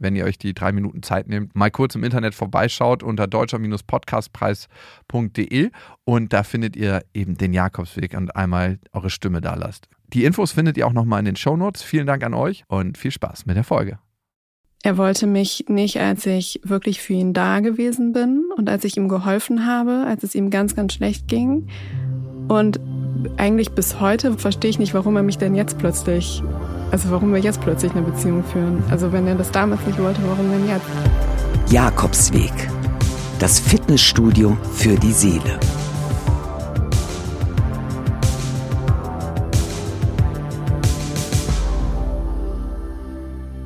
wenn ihr euch die drei Minuten Zeit nehmt, mal kurz im Internet vorbeischaut unter deutscher-podcastpreis.de und da findet ihr eben den Jakobsweg und einmal eure Stimme da lasst. Die Infos findet ihr auch nochmal in den Shownotes. Vielen Dank an euch und viel Spaß mit der Folge. Er wollte mich nicht, als ich wirklich für ihn da gewesen bin und als ich ihm geholfen habe, als es ihm ganz, ganz schlecht ging. Und eigentlich bis heute verstehe ich nicht, warum er mich denn jetzt plötzlich, also warum wir jetzt plötzlich eine Beziehung führen. Also wenn er das damals nicht wollte, warum denn jetzt? Jakobsweg. Das Fitnessstudio für die Seele.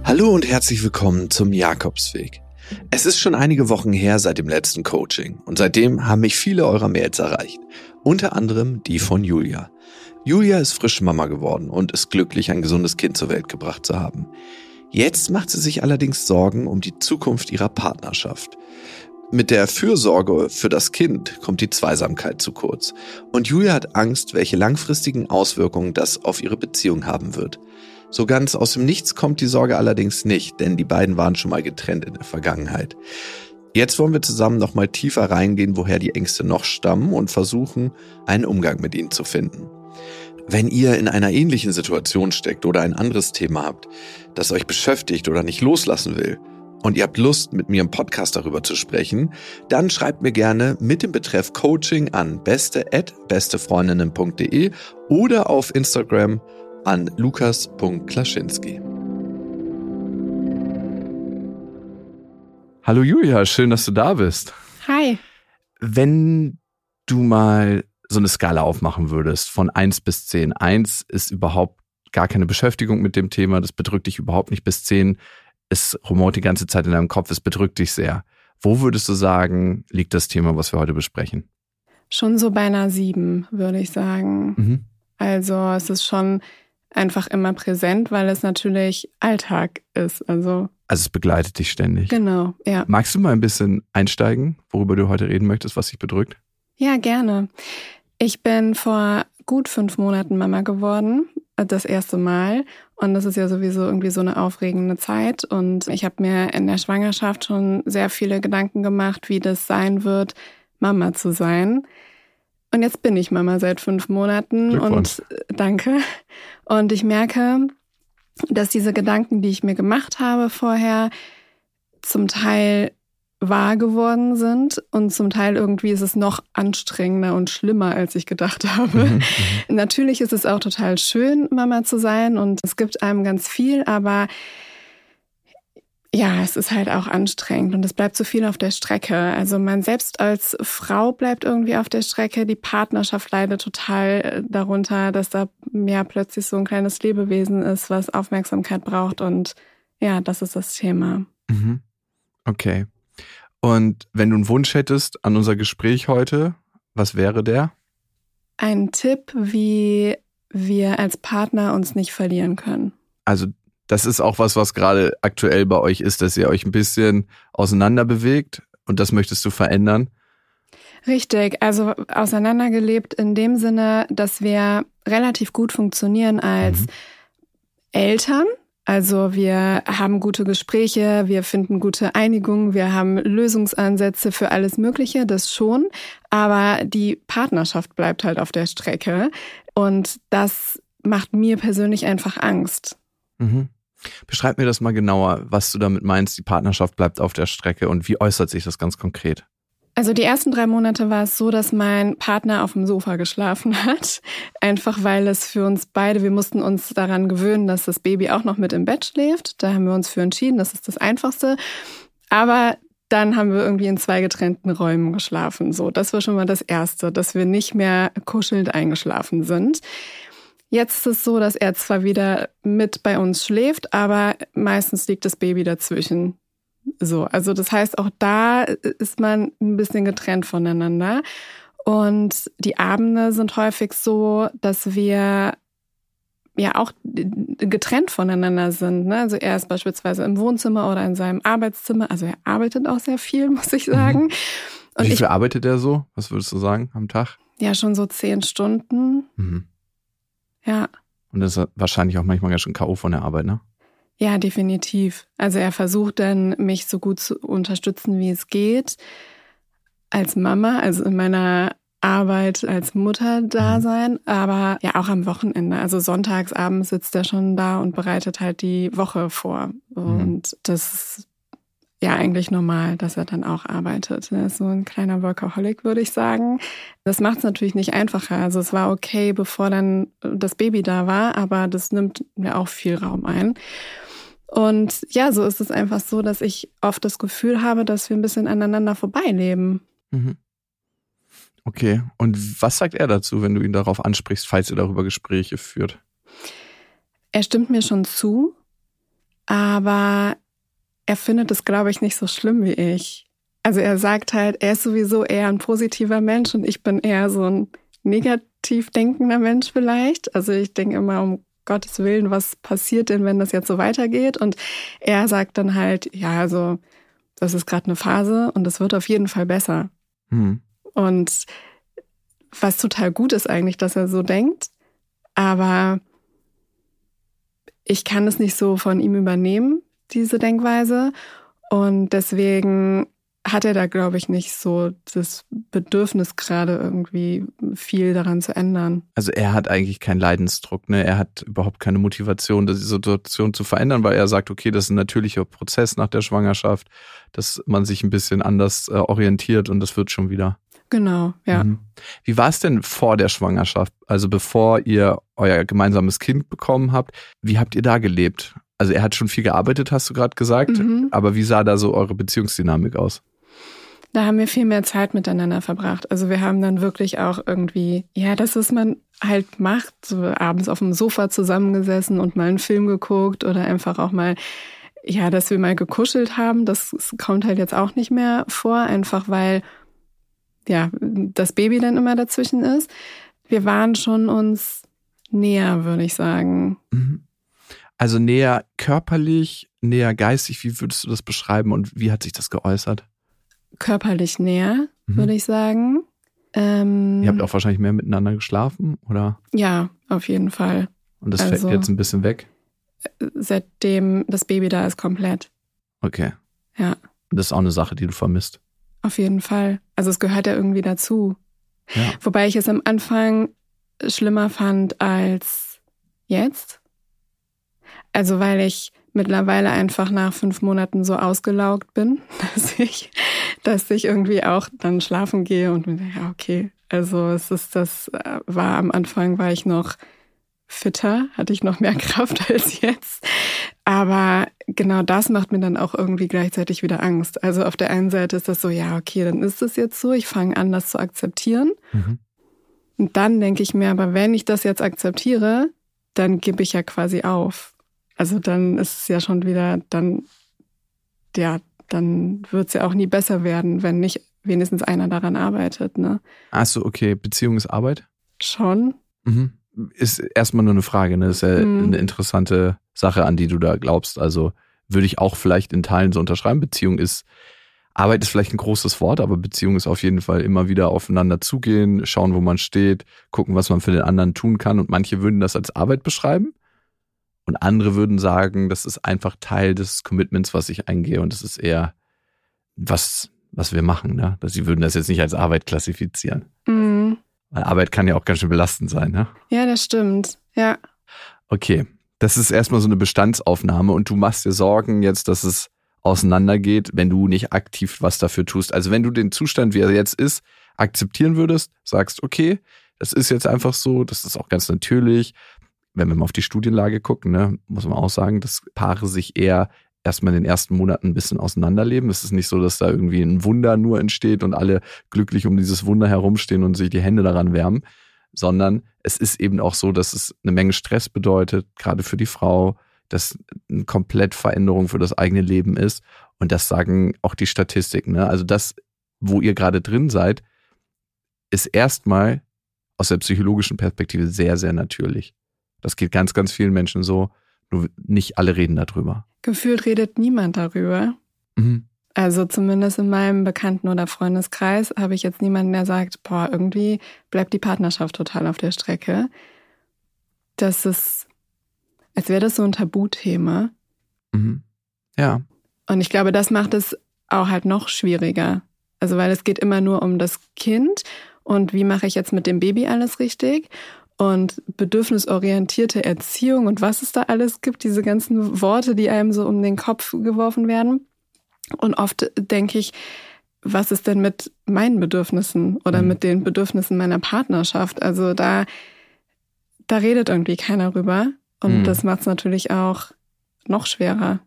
Hallo und herzlich willkommen zum Jakobsweg. Es ist schon einige Wochen her seit dem letzten Coaching und seitdem haben mich viele eurer Mails erreicht. Unter anderem die von Julia. Julia ist frisch Mama geworden und ist glücklich, ein gesundes Kind zur Welt gebracht zu haben. Jetzt macht sie sich allerdings Sorgen um die Zukunft ihrer Partnerschaft. Mit der Fürsorge für das Kind kommt die Zweisamkeit zu kurz. Und Julia hat Angst, welche langfristigen Auswirkungen das auf ihre Beziehung haben wird. So ganz aus dem Nichts kommt die Sorge allerdings nicht, denn die beiden waren schon mal getrennt in der Vergangenheit. Jetzt wollen wir zusammen nochmal tiefer reingehen, woher die Ängste noch stammen und versuchen, einen Umgang mit ihnen zu finden. Wenn ihr in einer ähnlichen Situation steckt oder ein anderes Thema habt, das euch beschäftigt oder nicht loslassen will, und ihr habt Lust, mit mir im Podcast darüber zu sprechen, dann schreibt mir gerne mit dem Betreff Coaching an beste@bestefreundinnen.de oder auf Instagram an lukas.klaschinski. Hallo Julia, schön, dass du da bist. Hi. Wenn du mal so eine Skala aufmachen würdest von 1 bis 10. 1 ist überhaupt gar keine Beschäftigung mit dem Thema, das bedrückt dich überhaupt nicht. Bis 10 es rumort die ganze Zeit in deinem Kopf, es bedrückt dich sehr. Wo würdest du sagen, liegt das Thema, was wir heute besprechen? Schon so bei einer 7, würde ich sagen. Mhm. Also es ist schon einfach immer präsent, weil es natürlich Alltag ist. Also, also es begleitet dich ständig. Genau, ja. Magst du mal ein bisschen einsteigen, worüber du heute reden möchtest, was dich bedrückt? Ja, gerne. Ich bin vor gut fünf Monaten Mama geworden, das erste Mal. Und das ist ja sowieso irgendwie so eine aufregende Zeit. Und ich habe mir in der Schwangerschaft schon sehr viele Gedanken gemacht, wie das sein wird, Mama zu sein. Und jetzt bin ich Mama seit fünf Monaten und äh, danke. Und ich merke, dass diese Gedanken, die ich mir gemacht habe vorher, zum Teil wahr geworden sind und zum Teil irgendwie ist es noch anstrengender und schlimmer, als ich gedacht habe. Mhm, mhm. Natürlich ist es auch total schön, Mama zu sein und es gibt einem ganz viel, aber ja, es ist halt auch anstrengend und es bleibt so viel auf der Strecke. Also man selbst als Frau bleibt irgendwie auf der Strecke. Die Partnerschaft leidet total äh, darunter, dass da mehr plötzlich so ein kleines Lebewesen ist, was Aufmerksamkeit braucht. Und ja, das ist das Thema. Mhm. Okay. Und wenn du einen Wunsch hättest an unser Gespräch heute, was wäre der? Ein Tipp, wie wir als Partner uns nicht verlieren können. Also das ist auch was, was gerade aktuell bei euch ist, dass ihr euch ein bisschen auseinander bewegt und das möchtest du verändern? Richtig, also auseinandergelebt in dem Sinne, dass wir relativ gut funktionieren als mhm. Eltern. Also wir haben gute Gespräche, wir finden gute Einigungen, wir haben Lösungsansätze für alles Mögliche, das schon. Aber die Partnerschaft bleibt halt auf der Strecke. Und das macht mir persönlich einfach Angst. Mhm. Beschreib mir das mal genauer, was du damit meinst, die Partnerschaft bleibt auf der Strecke und wie äußert sich das ganz konkret? Also die ersten drei Monate war es so, dass mein Partner auf dem Sofa geschlafen hat. Einfach weil es für uns beide, wir mussten uns daran gewöhnen, dass das Baby auch noch mit im Bett schläft. Da haben wir uns für entschieden, das ist das Einfachste. Aber dann haben wir irgendwie in zwei getrennten Räumen geschlafen. So, das war schon mal das Erste, dass wir nicht mehr kuschelnd eingeschlafen sind. Jetzt ist es so, dass er zwar wieder mit bei uns schläft, aber meistens liegt das Baby dazwischen. So, also das heißt, auch da ist man ein bisschen getrennt voneinander. Und die Abende sind häufig so, dass wir ja auch getrennt voneinander sind. Ne? Also er ist beispielsweise im Wohnzimmer oder in seinem Arbeitszimmer. Also er arbeitet auch sehr viel, muss ich sagen. Mhm. Und Wie viel ich, arbeitet er so? Was würdest du sagen am Tag? Ja, schon so zehn Stunden. Mhm. Ja. Und das ist wahrscheinlich auch manchmal ganz schön K.O. von der Arbeit, ne? Ja, definitiv. Also er versucht dann, mich so gut zu unterstützen, wie es geht. Als Mama, also in meiner Arbeit als Mutter da mhm. sein, aber ja auch am Wochenende. Also sonntags abends sitzt er schon da und bereitet halt die Woche vor. Mhm. Und das ist ja eigentlich normal, dass er dann auch arbeitet. Er ist so ein kleiner Workaholic, würde ich sagen. Das macht es natürlich nicht einfacher. Also es war okay, bevor dann das Baby da war, aber das nimmt mir auch viel Raum ein. Und ja, so ist es einfach so, dass ich oft das Gefühl habe, dass wir ein bisschen aneinander vorbeileben. Mhm. Okay. Und was sagt er dazu, wenn du ihn darauf ansprichst, falls ihr darüber Gespräche führt? Er stimmt mir schon zu, aber er findet es, glaube ich, nicht so schlimm wie ich. Also er sagt halt, er ist sowieso eher ein positiver Mensch und ich bin eher so ein negativ denkender Mensch vielleicht. Also ich denke immer, um Gottes Willen, was passiert denn, wenn das jetzt so weitergeht? Und er sagt dann halt, ja, also das ist gerade eine Phase und es wird auf jeden Fall besser. Mhm. Und was total gut ist eigentlich, dass er so denkt. Aber ich kann es nicht so von ihm übernehmen, diese Denkweise. Und deswegen hat er da, glaube ich, nicht so das Bedürfnis, gerade irgendwie viel daran zu ändern. Also er hat eigentlich keinen Leidensdruck, ne? Er hat überhaupt keine Motivation, die Situation zu verändern, weil er sagt, okay, das ist ein natürlicher Prozess nach der Schwangerschaft, dass man sich ein bisschen anders äh, orientiert und das wird schon wieder. Genau, ja. Mhm. Wie war es denn vor der Schwangerschaft, also bevor ihr euer gemeinsames Kind bekommen habt? Wie habt ihr da gelebt? Also er hat schon viel gearbeitet, hast du gerade gesagt, mhm. aber wie sah da so eure Beziehungsdynamik aus? Da haben wir viel mehr Zeit miteinander verbracht. Also wir haben dann wirklich auch irgendwie, ja, das, was man halt macht, so abends auf dem Sofa zusammengesessen und mal einen Film geguckt oder einfach auch mal, ja, dass wir mal gekuschelt haben. Das kommt halt jetzt auch nicht mehr vor, einfach weil ja, das Baby dann immer dazwischen ist. Wir waren schon uns näher, würde ich sagen. Mhm. Also näher körperlich, näher geistig, wie würdest du das beschreiben und wie hat sich das geäußert? Körperlich näher, mhm. würde ich sagen. Ähm, Ihr habt auch wahrscheinlich mehr miteinander geschlafen, oder? Ja, auf jeden Fall. Und das also, fällt jetzt ein bisschen weg? Seitdem das Baby da ist, komplett. Okay. Ja. Das ist auch eine Sache, die du vermisst. Auf jeden Fall. Also es gehört ja irgendwie dazu. Ja. Wobei ich es am Anfang schlimmer fand als jetzt. Also weil ich mittlerweile einfach nach fünf Monaten so ausgelaugt bin, dass ich, dass ich irgendwie auch dann schlafen gehe und mir ja, okay. Also es ist das, äh, war am Anfang war ich noch fitter, hatte ich noch mehr Kraft als jetzt. Aber genau das macht mir dann auch irgendwie gleichzeitig wieder Angst. Also auf der einen Seite ist das so, ja, okay, dann ist es jetzt so, ich fange an, das zu akzeptieren. Mhm. Und dann denke ich mir, aber wenn ich das jetzt akzeptiere, dann gebe ich ja quasi auf. Also dann ist es ja schon wieder, dann, ja, dann wird es ja auch nie besser werden, wenn nicht wenigstens einer daran arbeitet. Ne? Achso, okay, Beziehungsarbeit? Schon. Mhm ist erstmal nur eine Frage. Ne? Das ist ja mhm. eine interessante Sache, an die du da glaubst. Also würde ich auch vielleicht in Teilen so unterschreiben. Beziehung ist, Arbeit ist vielleicht ein großes Wort, aber Beziehung ist auf jeden Fall immer wieder aufeinander zugehen, schauen, wo man steht, gucken, was man für den anderen tun kann. Und manche würden das als Arbeit beschreiben. Und andere würden sagen, das ist einfach Teil des Commitments, was ich eingehe. Und das ist eher was, was wir machen. Ne? Sie würden das jetzt nicht als Arbeit klassifizieren. Mhm. Weil Arbeit kann ja auch ganz schön belastend sein, ne? Ja, das stimmt. Ja. Okay. Das ist erstmal so eine Bestandsaufnahme und du machst dir Sorgen jetzt, dass es auseinandergeht, wenn du nicht aktiv was dafür tust. Also wenn du den Zustand, wie er jetzt ist, akzeptieren würdest, sagst, okay, das ist jetzt einfach so, das ist auch ganz natürlich. Wenn wir mal auf die Studienlage gucken, ne, muss man auch sagen, dass Paare sich eher erstmal in den ersten Monaten ein bisschen auseinanderleben. Es ist nicht so, dass da irgendwie ein Wunder nur entsteht und alle glücklich um dieses Wunder herumstehen und sich die Hände daran wärmen, sondern es ist eben auch so, dass es eine Menge Stress bedeutet, gerade für die Frau, dass eine komplett Veränderung für das eigene Leben ist. Und das sagen auch die Statistiken. Ne? Also das, wo ihr gerade drin seid, ist erstmal aus der psychologischen Perspektive sehr, sehr natürlich. Das geht ganz, ganz vielen Menschen so. Nur nicht alle reden darüber. Gefühlt redet niemand darüber. Mhm. Also zumindest in meinem Bekannten- oder Freundeskreis habe ich jetzt niemanden, der sagt, boah, irgendwie bleibt die Partnerschaft total auf der Strecke. Das ist, als wäre das so ein Tabuthema. Mhm. Ja. Und ich glaube, das macht es auch halt noch schwieriger. Also weil es geht immer nur um das Kind und wie mache ich jetzt mit dem Baby alles richtig und bedürfnisorientierte Erziehung und was es da alles gibt, diese ganzen Worte, die einem so um den Kopf geworfen werden. Und oft denke ich, was ist denn mit meinen Bedürfnissen oder mhm. mit den Bedürfnissen meiner Partnerschaft? Also da, da redet irgendwie keiner rüber. Und mhm. das macht es natürlich auch noch schwerer.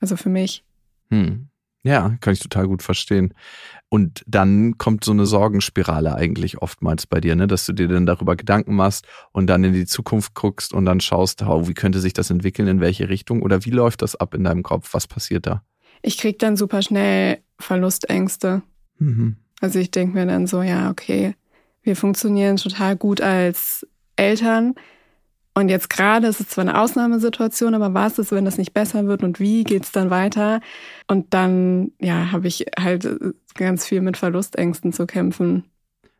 Also für mich. Mhm. Ja, kann ich total gut verstehen. Und dann kommt so eine Sorgenspirale eigentlich oftmals bei dir, ne? dass du dir dann darüber Gedanken machst und dann in die Zukunft guckst und dann schaust, oh, wie könnte sich das entwickeln, in welche Richtung oder wie läuft das ab in deinem Kopf? Was passiert da? ich kriege dann super schnell Verlustängste. Mhm. Also ich denke mir dann so, ja, okay, wir funktionieren total gut als Eltern. Und jetzt gerade ist es zwar eine Ausnahmesituation, aber was ist, wenn das nicht besser wird und wie geht's dann weiter? Und dann, ja, habe ich halt ganz viel mit Verlustängsten zu kämpfen.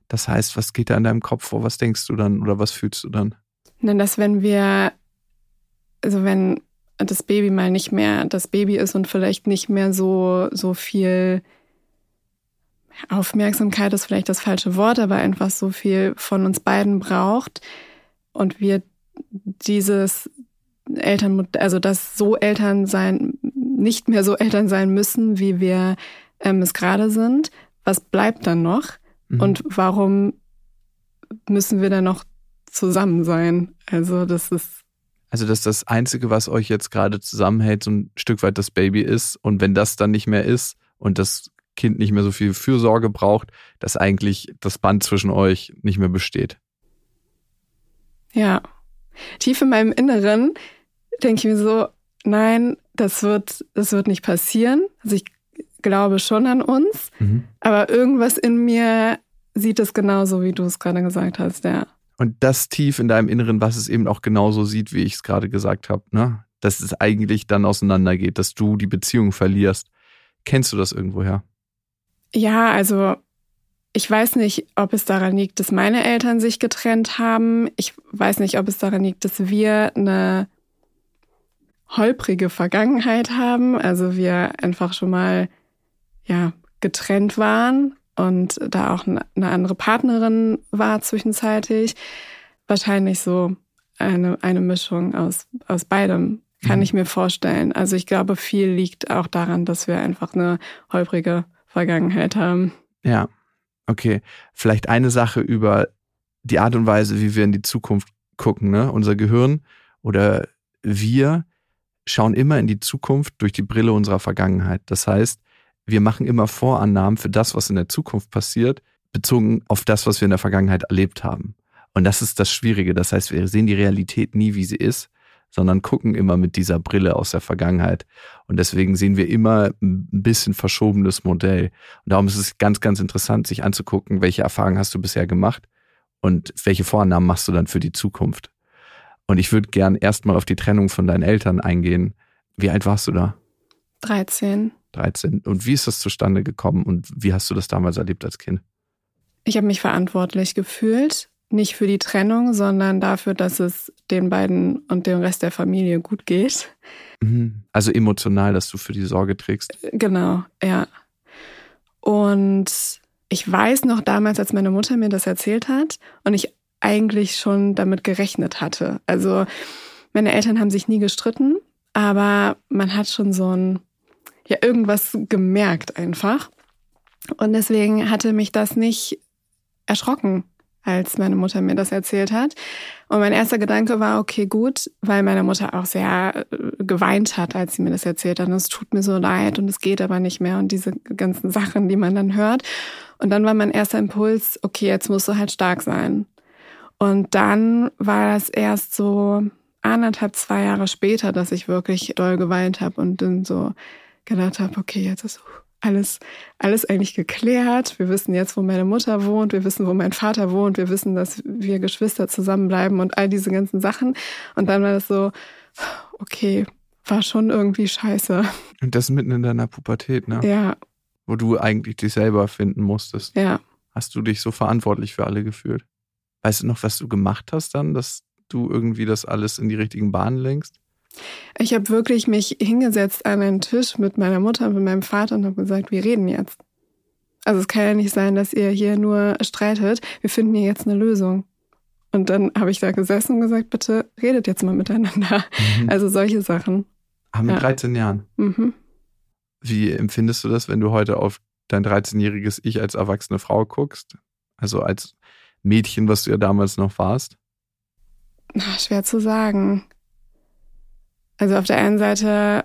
Das heißt, was geht da in deinem Kopf vor? Was denkst du dann oder was fühlst du dann? Denn dass wenn wir, also wenn das Baby mal nicht mehr das Baby ist und vielleicht nicht mehr so, so viel Aufmerksamkeit ist vielleicht das falsche Wort, aber einfach so viel von uns beiden braucht und wir dieses Eltern, also das so Eltern sein, nicht mehr so Eltern sein müssen, wie wir ähm, es gerade sind. Was bleibt dann noch? Mhm. Und warum müssen wir dann noch zusammen sein? Also das ist also, dass das Einzige, was euch jetzt gerade zusammenhält, so ein Stück weit das Baby ist. Und wenn das dann nicht mehr ist und das Kind nicht mehr so viel Fürsorge braucht, dass eigentlich das Band zwischen euch nicht mehr besteht. Ja. Tief in meinem Inneren denke ich mir so, nein, das wird, das wird nicht passieren. Also ich glaube schon an uns, mhm. aber irgendwas in mir sieht es genauso, wie du es gerade gesagt hast, ja. Und das tief in deinem Inneren, was es eben auch genauso sieht, wie ich es gerade gesagt habe, ne? dass es eigentlich dann auseinandergeht, dass du die Beziehung verlierst. Kennst du das irgendwoher? Ja, also ich weiß nicht, ob es daran liegt, dass meine Eltern sich getrennt haben. Ich weiß nicht, ob es daran liegt, dass wir eine holprige Vergangenheit haben. Also wir einfach schon mal ja getrennt waren und da auch eine andere Partnerin war zwischenzeitlich. Wahrscheinlich so eine, eine Mischung aus, aus beidem, kann mhm. ich mir vorstellen. Also ich glaube, viel liegt auch daran, dass wir einfach eine holprige Vergangenheit haben. Ja, okay. Vielleicht eine Sache über die Art und Weise, wie wir in die Zukunft gucken. Ne? Unser Gehirn oder wir schauen immer in die Zukunft durch die Brille unserer Vergangenheit. Das heißt, wir machen immer Vorannahmen für das, was in der Zukunft passiert, bezogen auf das, was wir in der Vergangenheit erlebt haben. Und das ist das Schwierige. Das heißt, wir sehen die Realität nie, wie sie ist, sondern gucken immer mit dieser Brille aus der Vergangenheit. Und deswegen sehen wir immer ein bisschen verschobenes Modell. Und darum ist es ganz, ganz interessant, sich anzugucken, welche Erfahrungen hast du bisher gemacht und welche Vorannahmen machst du dann für die Zukunft. Und ich würde gern erstmal auf die Trennung von deinen Eltern eingehen. Wie alt warst du da? 13. 13. Und wie ist das zustande gekommen und wie hast du das damals erlebt als Kind? Ich habe mich verantwortlich gefühlt, nicht für die Trennung, sondern dafür, dass es den beiden und dem Rest der Familie gut geht. Mhm. Also emotional, dass du für die Sorge trägst. Genau, ja. Und ich weiß noch damals, als meine Mutter mir das erzählt hat und ich eigentlich schon damit gerechnet hatte. Also meine Eltern haben sich nie gestritten, aber man hat schon so ein ja irgendwas gemerkt einfach. Und deswegen hatte mich das nicht erschrocken, als meine Mutter mir das erzählt hat. Und mein erster Gedanke war, okay, gut, weil meine Mutter auch sehr äh, geweint hat, als sie mir das erzählt hat. Und es tut mir so leid und es geht aber nicht mehr und diese ganzen Sachen, die man dann hört. Und dann war mein erster Impuls, okay, jetzt musst du halt stark sein. Und dann war das erst so anderthalb, zwei Jahre später, dass ich wirklich doll geweint habe und dann so gedacht habe, okay, jetzt ist alles, alles eigentlich geklärt. Wir wissen jetzt, wo meine Mutter wohnt. Wir wissen, wo mein Vater wohnt. Wir wissen, dass wir Geschwister zusammenbleiben und all diese ganzen Sachen. Und dann war das so, okay, war schon irgendwie scheiße. Und das mitten in deiner Pubertät, ne? Ja. Wo du eigentlich dich selber finden musstest. Ja. Hast du dich so verantwortlich für alle gefühlt? Weißt du noch, was du gemacht hast dann, dass du irgendwie das alles in die richtigen Bahnen lenkst? Ich habe wirklich mich hingesetzt an einen Tisch mit meiner Mutter und mit meinem Vater und habe gesagt, wir reden jetzt. Also es kann ja nicht sein, dass ihr hier nur streitet. Wir finden hier jetzt eine Lösung. Und dann habe ich da gesessen und gesagt, bitte redet jetzt mal miteinander. Mhm. Also solche Sachen. Ah, mit ja. 13 Jahren. Mhm. Wie empfindest du das, wenn du heute auf dein 13-jähriges Ich als erwachsene Frau guckst? Also als Mädchen, was du ja damals noch warst? Ach, schwer zu sagen. Also auf der einen Seite,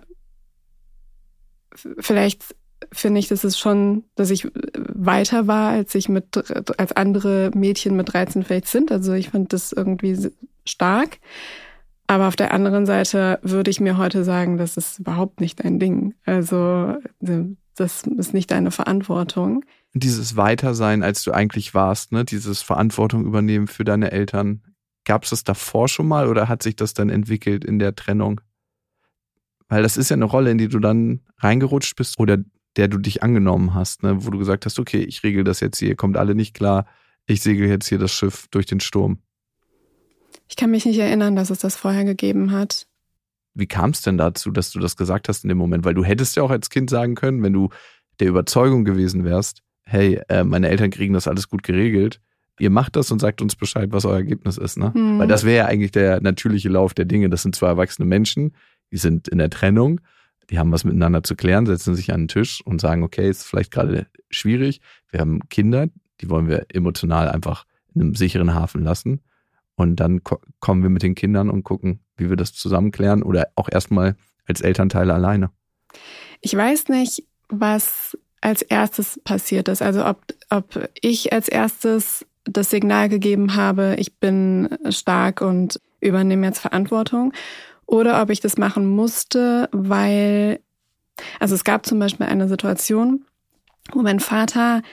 vielleicht finde ich, dass es schon, dass ich weiter war, als ich mit, als andere Mädchen mit 13 vielleicht sind. Also ich fand das irgendwie stark. Aber auf der anderen Seite würde ich mir heute sagen, das ist überhaupt nicht dein Ding. Also das ist nicht deine Verantwortung. Dieses Weitersein, als du eigentlich warst, ne, dieses Verantwortung übernehmen für deine Eltern, gab es das davor schon mal oder hat sich das dann entwickelt in der Trennung? Weil das ist ja eine Rolle, in die du dann reingerutscht bist oder der du dich angenommen hast, ne? wo du gesagt hast, okay, ich regel das jetzt hier, ihr kommt alle nicht klar, ich segel jetzt hier das Schiff durch den Sturm. Ich kann mich nicht erinnern, dass es das vorher gegeben hat. Wie kam es denn dazu, dass du das gesagt hast in dem Moment? Weil du hättest ja auch als Kind sagen können, wenn du der Überzeugung gewesen wärst, hey, äh, meine Eltern kriegen das alles gut geregelt, ihr macht das und sagt uns Bescheid, was euer Ergebnis ist. Ne? Hm. Weil das wäre ja eigentlich der natürliche Lauf der Dinge. Das sind zwei erwachsene Menschen, die sind in der Trennung, die haben was miteinander zu klären, setzen sich an den Tisch und sagen, okay, ist vielleicht gerade schwierig. Wir haben Kinder, die wollen wir emotional einfach in einem sicheren Hafen lassen. Und dann ko kommen wir mit den Kindern und gucken, wie wir das zusammen klären oder auch erstmal als Elternteile alleine. Ich weiß nicht, was als erstes passiert ist. Also ob, ob ich als erstes das Signal gegeben habe, ich bin stark und übernehme jetzt Verantwortung oder ob ich das machen musste, weil, also es gab zum Beispiel eine Situation, wo mein Vater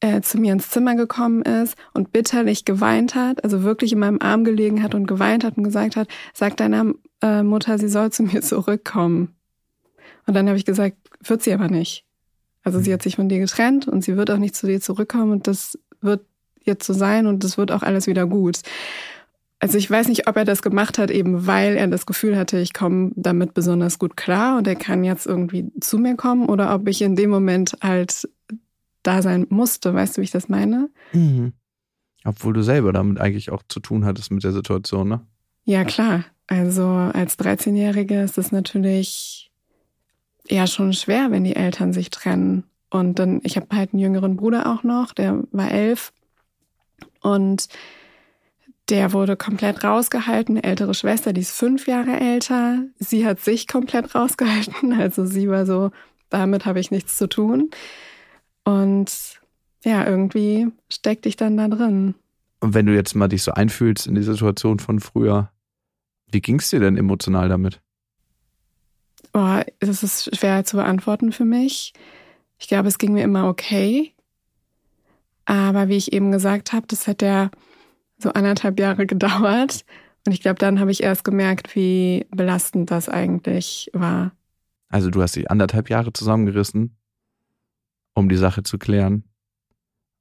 äh, zu mir ins Zimmer gekommen ist und bitterlich geweint hat, also wirklich in meinem Arm gelegen hat und geweint hat und gesagt hat, sag deiner äh, Mutter, sie soll zu mir zurückkommen. Und dann habe ich gesagt, wird sie aber nicht. Also sie hat sich von dir getrennt und sie wird auch nicht zu dir zurückkommen und das wird jetzt so sein und das wird auch alles wieder gut. Also ich weiß nicht, ob er das gemacht hat, eben weil er das Gefühl hatte, ich komme damit besonders gut klar und er kann jetzt irgendwie zu mir kommen oder ob ich in dem Moment halt da sein musste. Weißt du, wie ich das meine? Mhm. Obwohl du selber damit eigentlich auch zu tun hattest mit der Situation, ne? Ja, klar. Also als 13-Jährige ist es natürlich ja schon schwer, wenn die Eltern sich trennen. Und dann, ich habe halt einen jüngeren Bruder auch noch, der war elf. Und der wurde komplett rausgehalten. Eine ältere Schwester, die ist fünf Jahre älter. Sie hat sich komplett rausgehalten. Also sie war so, damit habe ich nichts zu tun. Und ja, irgendwie steckt dich dann da drin. Und wenn du jetzt mal dich so einfühlst in die Situation von früher, wie ging es dir denn emotional damit? Oh, das ist schwer zu beantworten für mich. Ich glaube, es ging mir immer okay. Aber wie ich eben gesagt habe, das hat ja so anderthalb Jahre gedauert. Und ich glaube, dann habe ich erst gemerkt, wie belastend das eigentlich war. Also du hast dich anderthalb Jahre zusammengerissen, um die Sache zu klären,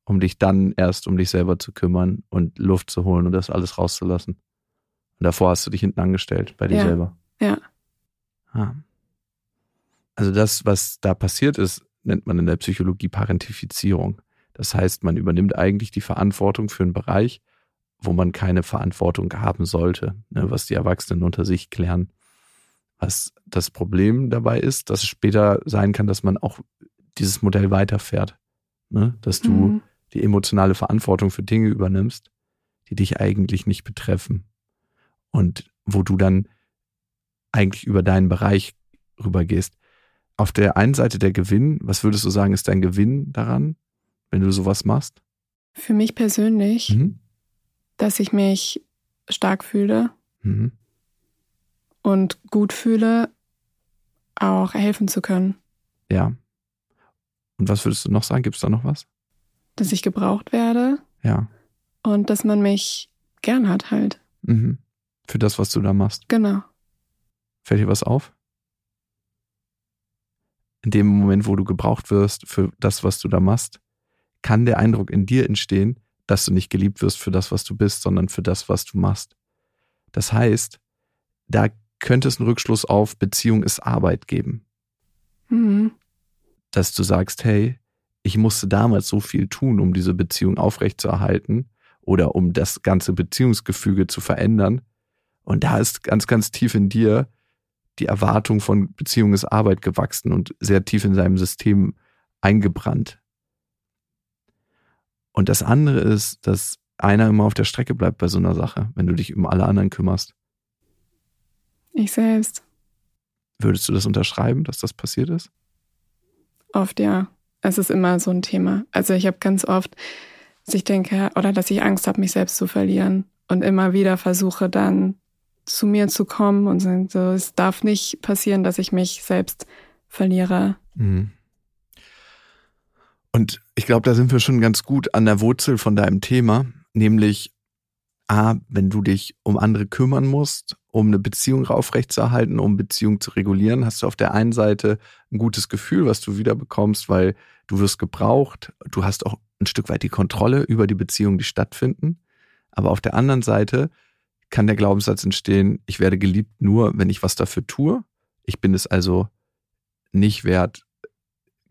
um dich dann erst um dich selber zu kümmern und Luft zu holen und das alles rauszulassen. Und davor hast du dich hinten angestellt bei dir ja. selber. Ja. Ah. Also das, was da passiert ist, nennt man in der Psychologie Parentifizierung. Das heißt, man übernimmt eigentlich die Verantwortung für einen Bereich, wo man keine Verantwortung haben sollte, ne, was die Erwachsenen unter sich klären. Was das Problem dabei ist, dass es später sein kann, dass man auch dieses Modell weiterfährt. Ne? Dass du mhm. die emotionale Verantwortung für Dinge übernimmst, die dich eigentlich nicht betreffen. Und wo du dann eigentlich über deinen Bereich rübergehst. Auf der einen Seite der Gewinn, was würdest du sagen, ist dein Gewinn daran, wenn du sowas machst? Für mich persönlich mhm dass ich mich stark fühle mhm. und gut fühle, auch helfen zu können. Ja. Und was würdest du noch sagen? Gibt es da noch was? Dass ich gebraucht werde. Ja. Und dass man mich gern hat halt. Mhm. Für das, was du da machst. Genau. Fällt dir was auf? In dem Moment, wo du gebraucht wirst für das, was du da machst, kann der Eindruck in dir entstehen, dass du nicht geliebt wirst für das, was du bist, sondern für das, was du machst. Das heißt, da könnte es einen Rückschluss auf Beziehung ist Arbeit geben. Mhm. Dass du sagst, hey, ich musste damals so viel tun, um diese Beziehung aufrechtzuerhalten oder um das ganze Beziehungsgefüge zu verändern. Und da ist ganz, ganz tief in dir die Erwartung von Beziehung ist Arbeit gewachsen und sehr tief in seinem System eingebrannt. Und das andere ist, dass einer immer auf der Strecke bleibt bei so einer Sache, wenn du dich um alle anderen kümmerst. Ich selbst. Würdest du das unterschreiben, dass das passiert ist? Oft ja. Es ist immer so ein Thema. Also ich habe ganz oft, dass ich denke, oder dass ich Angst habe, mich selbst zu verlieren und immer wieder versuche dann zu mir zu kommen und so, es darf nicht passieren, dass ich mich selbst verliere. Mhm. Und ich glaube, da sind wir schon ganz gut an der Wurzel von deinem Thema, nämlich A, wenn du dich um andere kümmern musst, um eine Beziehung aufrechtzuerhalten, um Beziehung zu regulieren, hast du auf der einen Seite ein gutes Gefühl, was du wieder bekommst, weil du wirst gebraucht, du hast auch ein Stück weit die Kontrolle über die Beziehungen, die stattfinden. Aber auf der anderen Seite kann der Glaubenssatz entstehen, ich werde geliebt nur, wenn ich was dafür tue. Ich bin es also nicht wert,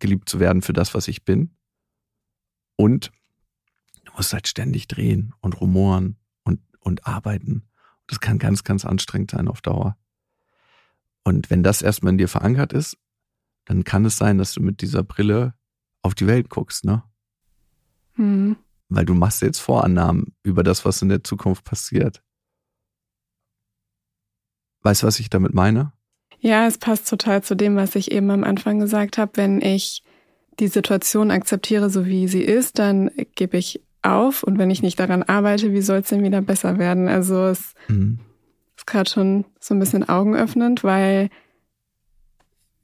geliebt zu werden für das, was ich bin. Und du musst halt ständig drehen und rumoren und, und arbeiten. Das kann ganz, ganz anstrengend sein auf Dauer. Und wenn das erstmal in dir verankert ist, dann kann es sein, dass du mit dieser Brille auf die Welt guckst, ne? Mhm. Weil du machst jetzt Vorannahmen über das, was in der Zukunft passiert. Weißt du, was ich damit meine? Ja, es passt total zu dem, was ich eben am Anfang gesagt habe. Wenn ich die Situation akzeptiere, so wie sie ist, dann gebe ich auf. Und wenn ich nicht daran arbeite, wie soll es denn wieder besser werden? Also es mhm. ist gerade schon so ein bisschen augenöffnend, weil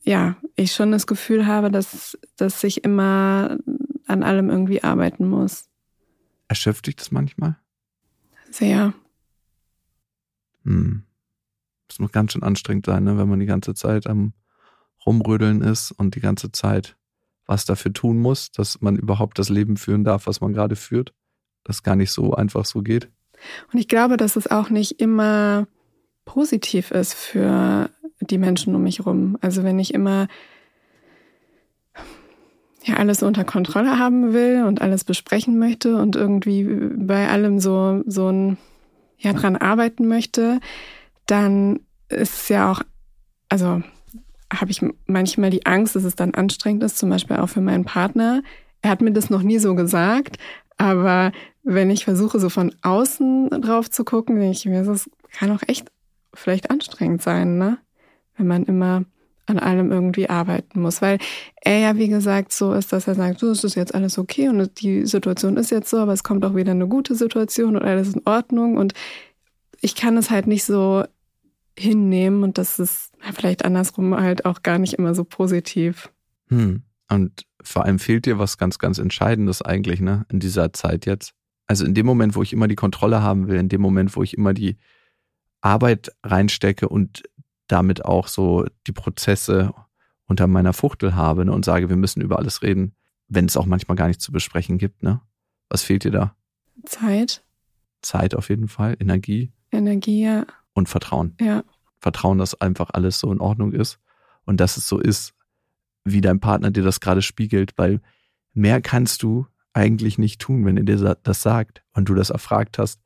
ja, ich schon das Gefühl habe, dass, dass ich immer an allem irgendwie arbeiten muss. Erschöpft dich das manchmal? Sehr. Hm. Das muss ganz schön anstrengend sein, ne? wenn man die ganze Zeit am Rumrödeln ist und die ganze Zeit was dafür tun muss, dass man überhaupt das Leben führen darf, was man gerade führt. Das gar nicht so einfach so geht. Und ich glaube, dass es auch nicht immer positiv ist für die Menschen um mich rum. Also wenn ich immer ja alles unter Kontrolle haben will und alles besprechen möchte und irgendwie bei allem so so ein ja dran arbeiten möchte, dann ist es ja auch also habe ich manchmal die Angst, dass es dann anstrengend ist, zum Beispiel auch für meinen Partner. Er hat mir das noch nie so gesagt, aber wenn ich versuche, so von außen drauf zu gucken, denke ich mir, das kann auch echt vielleicht anstrengend sein, ne? Wenn man immer an allem irgendwie arbeiten muss. Weil er ja, wie gesagt, so ist, dass er sagt, so, es ist jetzt alles okay und die Situation ist jetzt so, aber es kommt auch wieder eine gute Situation und alles in Ordnung. Und ich kann es halt nicht so hinnehmen und das ist vielleicht andersrum halt auch gar nicht immer so positiv. Hm. Und vor allem fehlt dir was ganz, ganz Entscheidendes eigentlich, ne, in dieser Zeit jetzt. Also in dem Moment, wo ich immer die Kontrolle haben will, in dem Moment, wo ich immer die Arbeit reinstecke und damit auch so die Prozesse unter meiner Fuchtel habe ne, und sage, wir müssen über alles reden, wenn es auch manchmal gar nichts zu besprechen gibt, ne? Was fehlt dir da? Zeit. Zeit auf jeden Fall, Energie. Energie, ja. Und Vertrauen. Ja. Vertrauen, dass einfach alles so in Ordnung ist und dass es so ist, wie dein Partner dir das gerade spiegelt, weil mehr kannst du eigentlich nicht tun, wenn er dir das sagt und du das erfragt hast,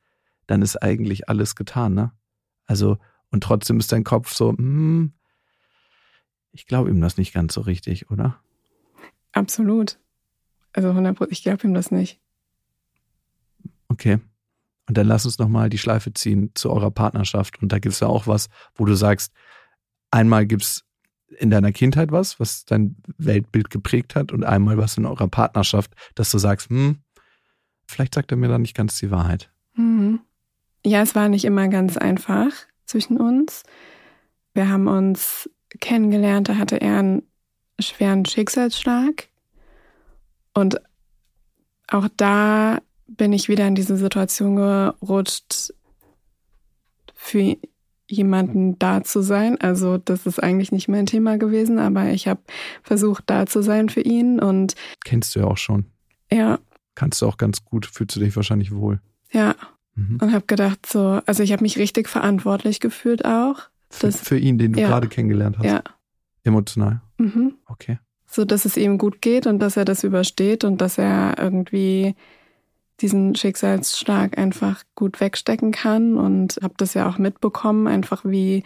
dann ist eigentlich alles getan, ne? Also, und trotzdem ist dein Kopf so, hm, ich glaube ihm das nicht ganz so richtig, oder? Absolut. Also 100% ich glaube ihm das nicht. Okay. Und dann lass uns nochmal die Schleife ziehen zu eurer Partnerschaft. Und da gibt es ja auch was, wo du sagst, einmal gibt es in deiner Kindheit was, was dein Weltbild geprägt hat und einmal was in eurer Partnerschaft, dass du sagst, hm, vielleicht sagt er mir da nicht ganz die Wahrheit. Mhm. Ja, es war nicht immer ganz einfach zwischen uns. Wir haben uns kennengelernt, da hatte er einen schweren Schicksalsschlag Und auch da bin ich wieder in diese Situation gerutscht, für jemanden da zu sein. Also das ist eigentlich nicht mein Thema gewesen, aber ich habe versucht, da zu sein für ihn und kennst du ja auch schon. Ja. Kannst du auch ganz gut, fühlst du dich wahrscheinlich wohl. Ja. Mhm. Und habe gedacht so, also ich habe mich richtig verantwortlich gefühlt auch. Für, für ihn, den du ja. gerade kennengelernt hast. Ja. Emotional. Mhm. Okay. So, dass es ihm gut geht und dass er das übersteht und dass er irgendwie diesen Schicksalsschlag einfach gut wegstecken kann und habe das ja auch mitbekommen, einfach wie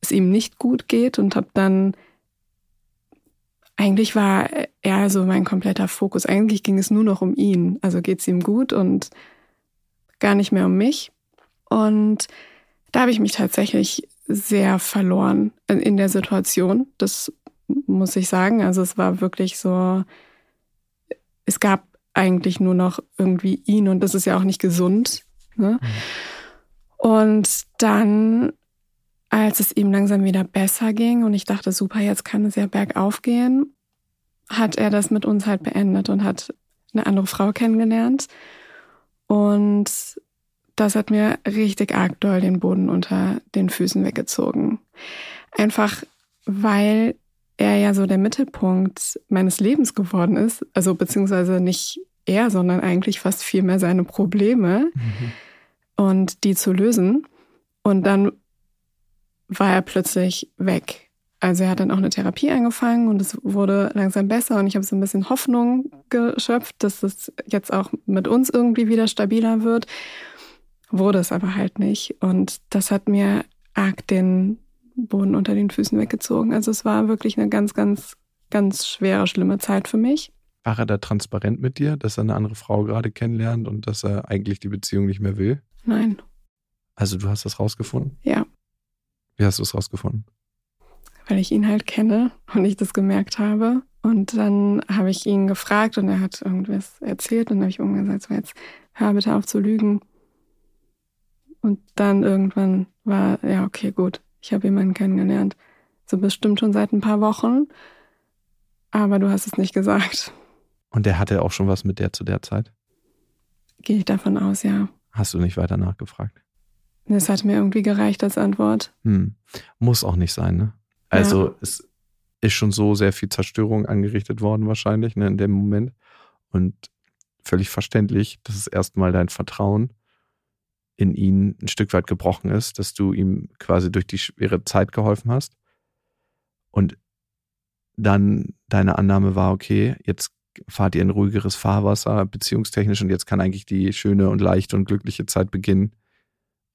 es ihm nicht gut geht und habe dann eigentlich war er so mein kompletter Fokus. Eigentlich ging es nur noch um ihn. Also geht es ihm gut und gar nicht mehr um mich. Und da habe ich mich tatsächlich sehr verloren in der Situation. Das muss ich sagen. Also es war wirklich so, es gab eigentlich nur noch irgendwie ihn und das ist ja auch nicht gesund. Ne? Mhm. Und dann, als es ihm langsam wieder besser ging und ich dachte, super, jetzt kann es ja bergauf gehen, hat er das mit uns halt beendet und hat eine andere Frau kennengelernt. Und das hat mir richtig arg doll den Boden unter den Füßen weggezogen. Einfach weil er ja so der Mittelpunkt meines Lebens geworden ist. Also beziehungsweise nicht er, sondern eigentlich fast viel mehr seine Probleme mhm. und die zu lösen. Und dann war er plötzlich weg. Also er hat dann auch eine Therapie angefangen und es wurde langsam besser und ich habe so ein bisschen Hoffnung geschöpft, dass es jetzt auch mit uns irgendwie wieder stabiler wird. Wurde es aber halt nicht. Und das hat mir arg den Boden unter den Füßen weggezogen. Also es war wirklich eine ganz, ganz, ganz schwere, schlimme Zeit für mich. War er da transparent mit dir, dass er eine andere Frau gerade kennenlernt und dass er eigentlich die Beziehung nicht mehr will? Nein. Also du hast das rausgefunden? Ja. Wie hast du es rausgefunden? Weil ich ihn halt kenne und ich das gemerkt habe. Und dann habe ich ihn gefragt und er hat irgendwas erzählt und dann habe ich irgendwann gesagt, so jetzt hör bitte auf zu lügen. Und dann irgendwann war, ja, okay, gut. Ich habe jemanden kennengelernt. So bestimmt schon seit ein paar Wochen. Aber du hast es nicht gesagt. Und der hatte auch schon was mit der zu der Zeit? Gehe ich davon aus, ja. Hast du nicht weiter nachgefragt? Das hat mir irgendwie gereicht als Antwort. Hm. Muss auch nicht sein, ne? Also ja. es ist schon so sehr viel Zerstörung angerichtet worden wahrscheinlich ne, in dem Moment. Und völlig verständlich, dass es erstmal dein Vertrauen in ihn ein Stück weit gebrochen ist, dass du ihm quasi durch die schwere Zeit geholfen hast. Und dann deine Annahme war, okay, jetzt fahrt ihr in ruhigeres Fahrwasser, beziehungstechnisch, und jetzt kann eigentlich die schöne und leichte und glückliche Zeit beginnen.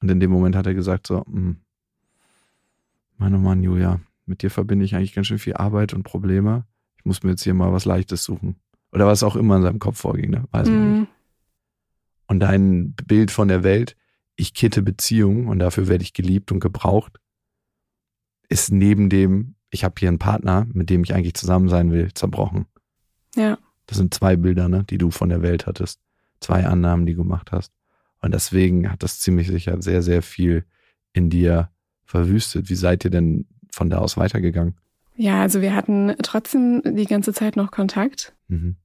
Und in dem Moment hat er gesagt so, Mann, oh Mann, Julia, mit dir verbinde ich eigentlich ganz schön viel Arbeit und Probleme. Ich muss mir jetzt hier mal was Leichtes suchen. Oder was auch immer in seinem Kopf vorging, ne? weiß man mm. nicht. Und dein Bild von der Welt ich kitte Beziehungen und dafür werde ich geliebt und gebraucht, ist neben dem, ich habe hier einen Partner, mit dem ich eigentlich zusammen sein will, zerbrochen. Ja. Das sind zwei Bilder, ne, die du von der Welt hattest. Zwei Annahmen, die du gemacht hast. Und deswegen hat das ziemlich sicher sehr, sehr viel in dir verwüstet. Wie seid ihr denn von da aus weitergegangen? Ja, also wir hatten trotzdem die ganze Zeit noch Kontakt. Mhm.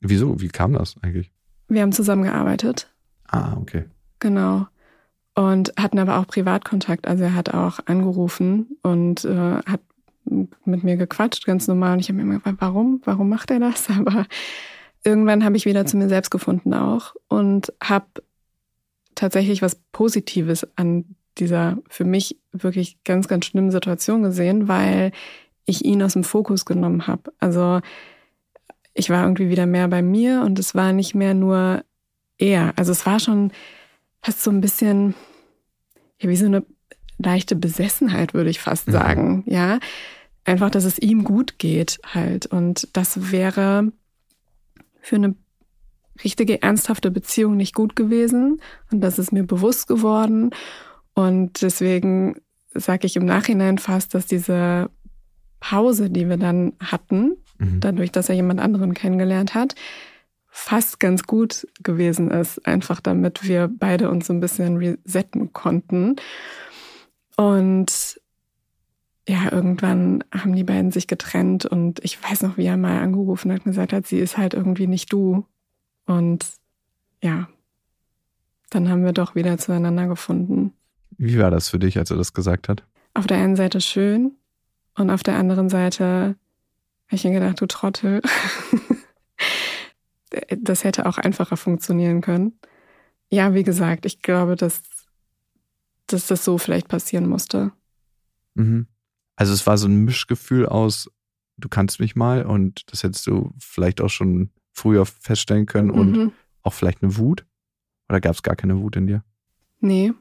Wieso? Wie kam das eigentlich? Wir haben zusammengearbeitet. Ah, okay. Genau. Und hatten aber auch Privatkontakt. Also er hat auch angerufen und äh, hat mit mir gequatscht, ganz normal. Und ich habe mir immer gefragt, warum? Warum macht er das? Aber irgendwann habe ich wieder zu mir selbst gefunden auch und habe tatsächlich was Positives an dieser für mich wirklich ganz, ganz schlimmen Situation gesehen, weil ich ihn aus dem Fokus genommen habe. Also ich war irgendwie wieder mehr bei mir und es war nicht mehr nur er. Also es war schon fast so ein bisschen, ja, wie so eine leichte Besessenheit, würde ich fast mhm. sagen, mhm. ja. Einfach, dass es ihm gut geht halt. Und das wäre für eine richtige, ernsthafte Beziehung nicht gut gewesen. Und das ist mir bewusst geworden. Und deswegen sage ich im Nachhinein fast, dass diese Pause, die wir dann hatten, mhm. dadurch, dass er jemand anderen kennengelernt hat, fast ganz gut gewesen ist, einfach damit wir beide uns so ein bisschen resetten konnten. Und ja, irgendwann haben die beiden sich getrennt und ich weiß noch, wie er mal angerufen hat und gesagt hat, sie ist halt irgendwie nicht du. Und ja, dann haben wir doch wieder zueinander gefunden. Wie war das für dich, als er das gesagt hat? Auf der einen Seite schön und auf der anderen Seite habe ich mir gedacht, du Trottel. das hätte auch einfacher funktionieren können. Ja, wie gesagt, ich glaube, dass, dass das so vielleicht passieren musste. Mhm. Also es war so ein Mischgefühl aus, du kannst mich mal und das hättest du vielleicht auch schon früher feststellen können und Mhm. auch vielleicht eine Wut? Oder gab es gar keine Wut in dir? Nee.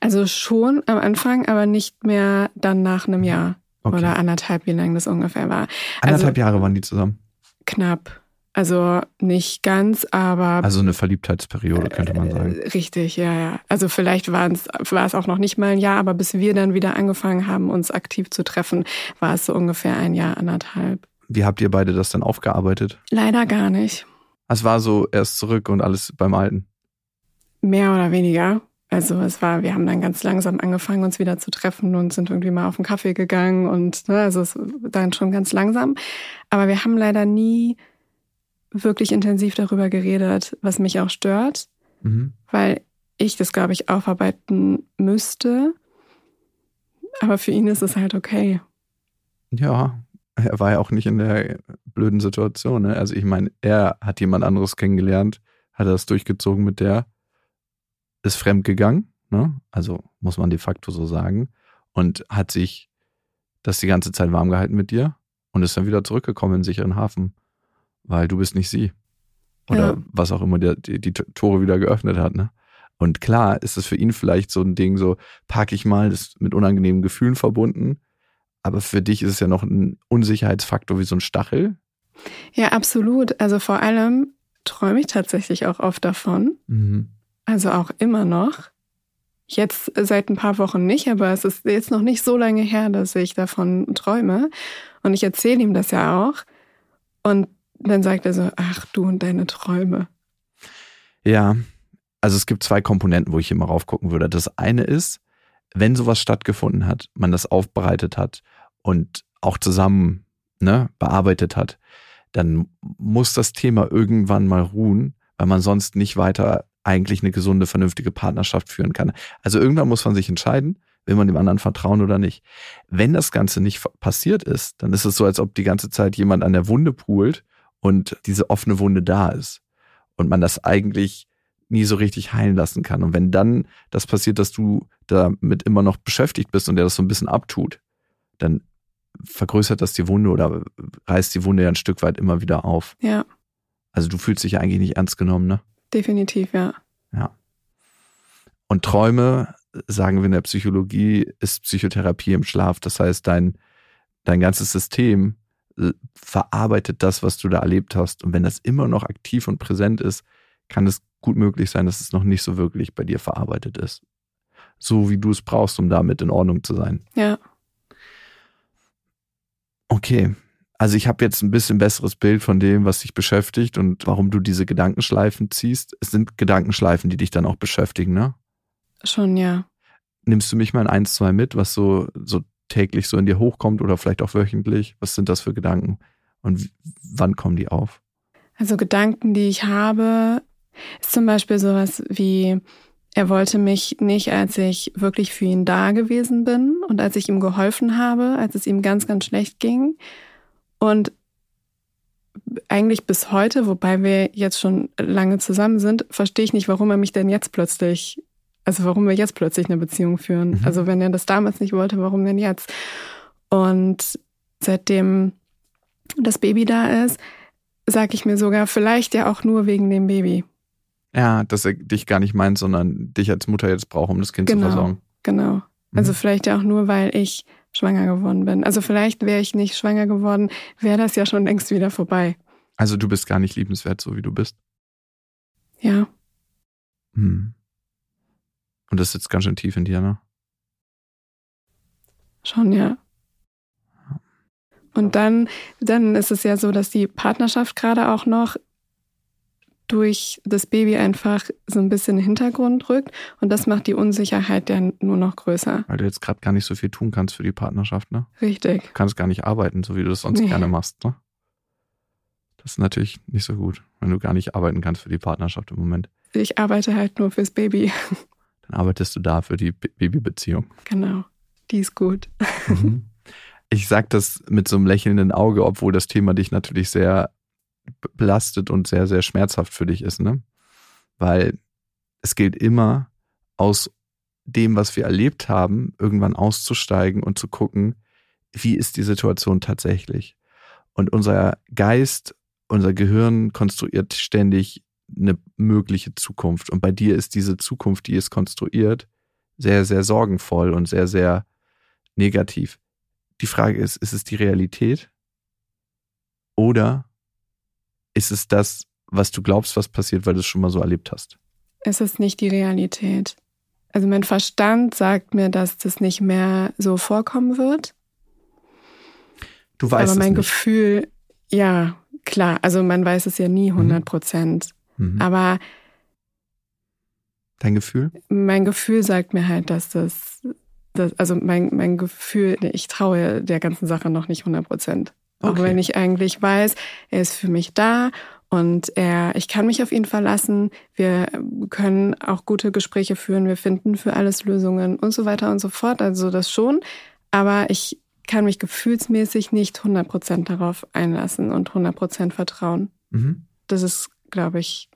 Also schon am Anfang, aber nicht mehr dann nach einem Jahr Okay. oder anderthalb, wie lang das ungefähr war. Anderthalb also- Jahre waren die zusammen. Knapp. Also nicht ganz, aber Also eine Verliebtheitsperiode, könnte man sagen. Äh, Richtig, ja, ja. Also vielleicht war es auch noch nicht mal ein Jahr, aber bis wir dann wieder angefangen haben, uns aktiv zu treffen, war es so ungefähr ein Jahr, anderthalb. Wie habt ihr beide das dann aufgearbeitet? Leider gar nicht. Es war so erst zurück und alles beim Alten. Mehr oder weniger. Also es war, wir haben dann ganz langsam angefangen, uns wieder zu treffen und sind irgendwie mal auf den Kaffee gegangen und ne, also es war dann schon ganz langsam. Aber wir haben leider nie wirklich intensiv darüber geredet, was mich auch stört. Mhm. weil ich das, glaube ich, aufarbeiten müsste. Aber für ihn ist es halt okay. Ja, er war ja auch nicht in der blöden Situation. Ne? Also ich meine, er hat jemand anderes kennengelernt, hat das durchgezogen mit der, ist fremd gegangen, ne? also muss man de facto so sagen, und hat sich das die ganze Zeit warm gehalten mit dir und ist dann wieder zurückgekommen in sicheren Hafen, weil du bist nicht sie. Oder Ja. was auch immer der, die, die Tore wieder geöffnet hat. Ne? Und klar ist es für ihn vielleicht so ein Ding, so park ich mal, das ist mit unangenehmen Gefühlen verbunden. Aber für dich ist es ja noch ein Unsicherheitsfaktor wie so ein Stachel. Ja, absolut. Also vor allem träume ich tatsächlich auch oft davon. Also auch immer noch. Jetzt seit ein paar Wochen nicht, aber es ist jetzt noch nicht so lange her, dass ich davon träume. Und ich erzähle ihm das ja auch. Und dann sagt er so, ach du und deine Träume. Ja, also es gibt zwei Komponenten, wo ich immer raufgucken würde. Das eine ist, wenn sowas stattgefunden hat, man das aufbereitet hat und auch zusammen ne, bearbeitet hat, dann muss das Thema irgendwann mal ruhen, weil man sonst nicht weiter eigentlich eine gesunde, vernünftige Partnerschaft führen kann. Also irgendwann muss man sich entscheiden, will man dem anderen vertrauen oder nicht. Wenn das Ganze nicht passiert ist, dann ist es so, als ob die ganze Zeit jemand an der Wunde poolt und diese offene Wunde da ist. Und man das eigentlich nie so richtig heilen lassen kann. Und wenn dann das passiert, dass du damit immer noch beschäftigt bist und der das so ein bisschen abtut, dann vergrößert das die Wunde oder reißt die Wunde ja ein Stück weit immer wieder auf. Ja, Also du fühlst dich ja eigentlich nicht ernst genommen, ne? Definitiv, ja. Ja. Und Träume, sagen wir in der Psychologie, ist Psychotherapie im Schlaf. Das heißt, dein, dein ganzes System äh, verarbeitet das, was du da erlebt hast. Und wenn das immer noch aktiv und präsent ist, kann es gut möglich sein, dass es noch nicht so wirklich bei dir verarbeitet ist. So wie du es brauchst, um damit in Ordnung zu sein. Ja, Okay. Also ich habe jetzt ein bisschen besseres Bild von dem, was dich beschäftigt und warum du diese Gedankenschleifen ziehst. Es sind Gedankenschleifen, die dich dann auch beschäftigen, ne? schon ja. Nimmst du mich mal in eins, zwei mit, was so, so täglich so in dir hochkommt oder vielleicht auch wöchentlich? Was sind das für Gedanken? Und wann kommen die auf? Also Gedanken, die ich habe, ist zum Beispiel sowas wie, er wollte mich nicht, als ich wirklich für ihn da gewesen bin und als ich ihm geholfen habe, als es ihm ganz, ganz schlecht ging. Und eigentlich bis heute, wobei wir jetzt schon lange zusammen sind, verstehe ich nicht, warum er mich denn jetzt plötzlich, also warum wir jetzt plötzlich eine Beziehung führen. Mhm. Also wenn er das damals nicht wollte, warum denn jetzt? Und seitdem das Baby da ist, sage ich mir sogar, vielleicht ja auch nur wegen dem Baby. Ja, dass er dich gar nicht meint, sondern dich als Mutter jetzt braucht, um das Kind Genau. zu versorgen. Genau. Also Mhm. vielleicht ja auch nur, weil ich schwanger geworden bin. Also vielleicht wäre ich nicht schwanger geworden, wäre das ja schon längst wieder vorbei. Also du bist gar nicht liebenswert, so wie du bist. Ja, Hm. Und das sitzt ganz schön tief in dir, ne? schon ja. Und dann, dann ist es ja so, dass die Partnerschaft gerade auch noch durch das Baby einfach so ein bisschen in den Hintergrund rückt und das macht die Unsicherheit ja nur noch größer. Weil du jetzt gerade gar nicht so viel tun kannst für die Partnerschaft, ne? Richtig. Du kannst gar nicht arbeiten, so wie du das sonst Nee. gerne machst, ne? Das ist natürlich nicht so gut, wenn du gar nicht arbeiten kannst für die Partnerschaft im Moment. Ich arbeite halt nur fürs Baby. Dann arbeitest du da für die Babybeziehung. Genau. Die ist gut. Mhm. Ich sag das mit so einem lächelnden Auge, obwohl das Thema dich natürlich sehr belastet und sehr, sehr schmerzhaft für dich ist, ne? Weil es gilt immer, aus dem, was wir erlebt haben, irgendwann auszusteigen und zu gucken, wie ist die Situation tatsächlich. Und unser Geist, unser Gehirn konstruiert ständig eine mögliche Zukunft. Und bei dir ist diese Zukunft, die es konstruiert, sehr, sehr sorgenvoll und sehr, sehr negativ. Die Frage ist, ist es die Realität? Oder ist es das, was du glaubst, was passiert, weil du es schon mal so erlebt hast? Es ist nicht die Realität. Also mein Verstand sagt mir, dass das nicht mehr so vorkommen wird. Du weißt aber mein es nicht. Gefühl, ja, klar. Also man weiß es ja nie 100 Prozent. Mhm. Aber Dein Gefühl? mein Gefühl sagt mir halt, dass das, das also mein, mein Gefühl, ich traue der ganzen Sache noch nicht 100 Prozent. Auch Okay. wenn ich eigentlich weiß, er ist für mich da und er, ich kann mich auf ihn verlassen. Wir können auch gute Gespräche führen. Wir finden für alles Lösungen und so weiter und so fort. Also das schon. Aber ich kann mich gefühlsmäßig nicht 100 Prozent darauf einlassen und 100 Prozent vertrauen. Mhm. Das ist, glaube ich,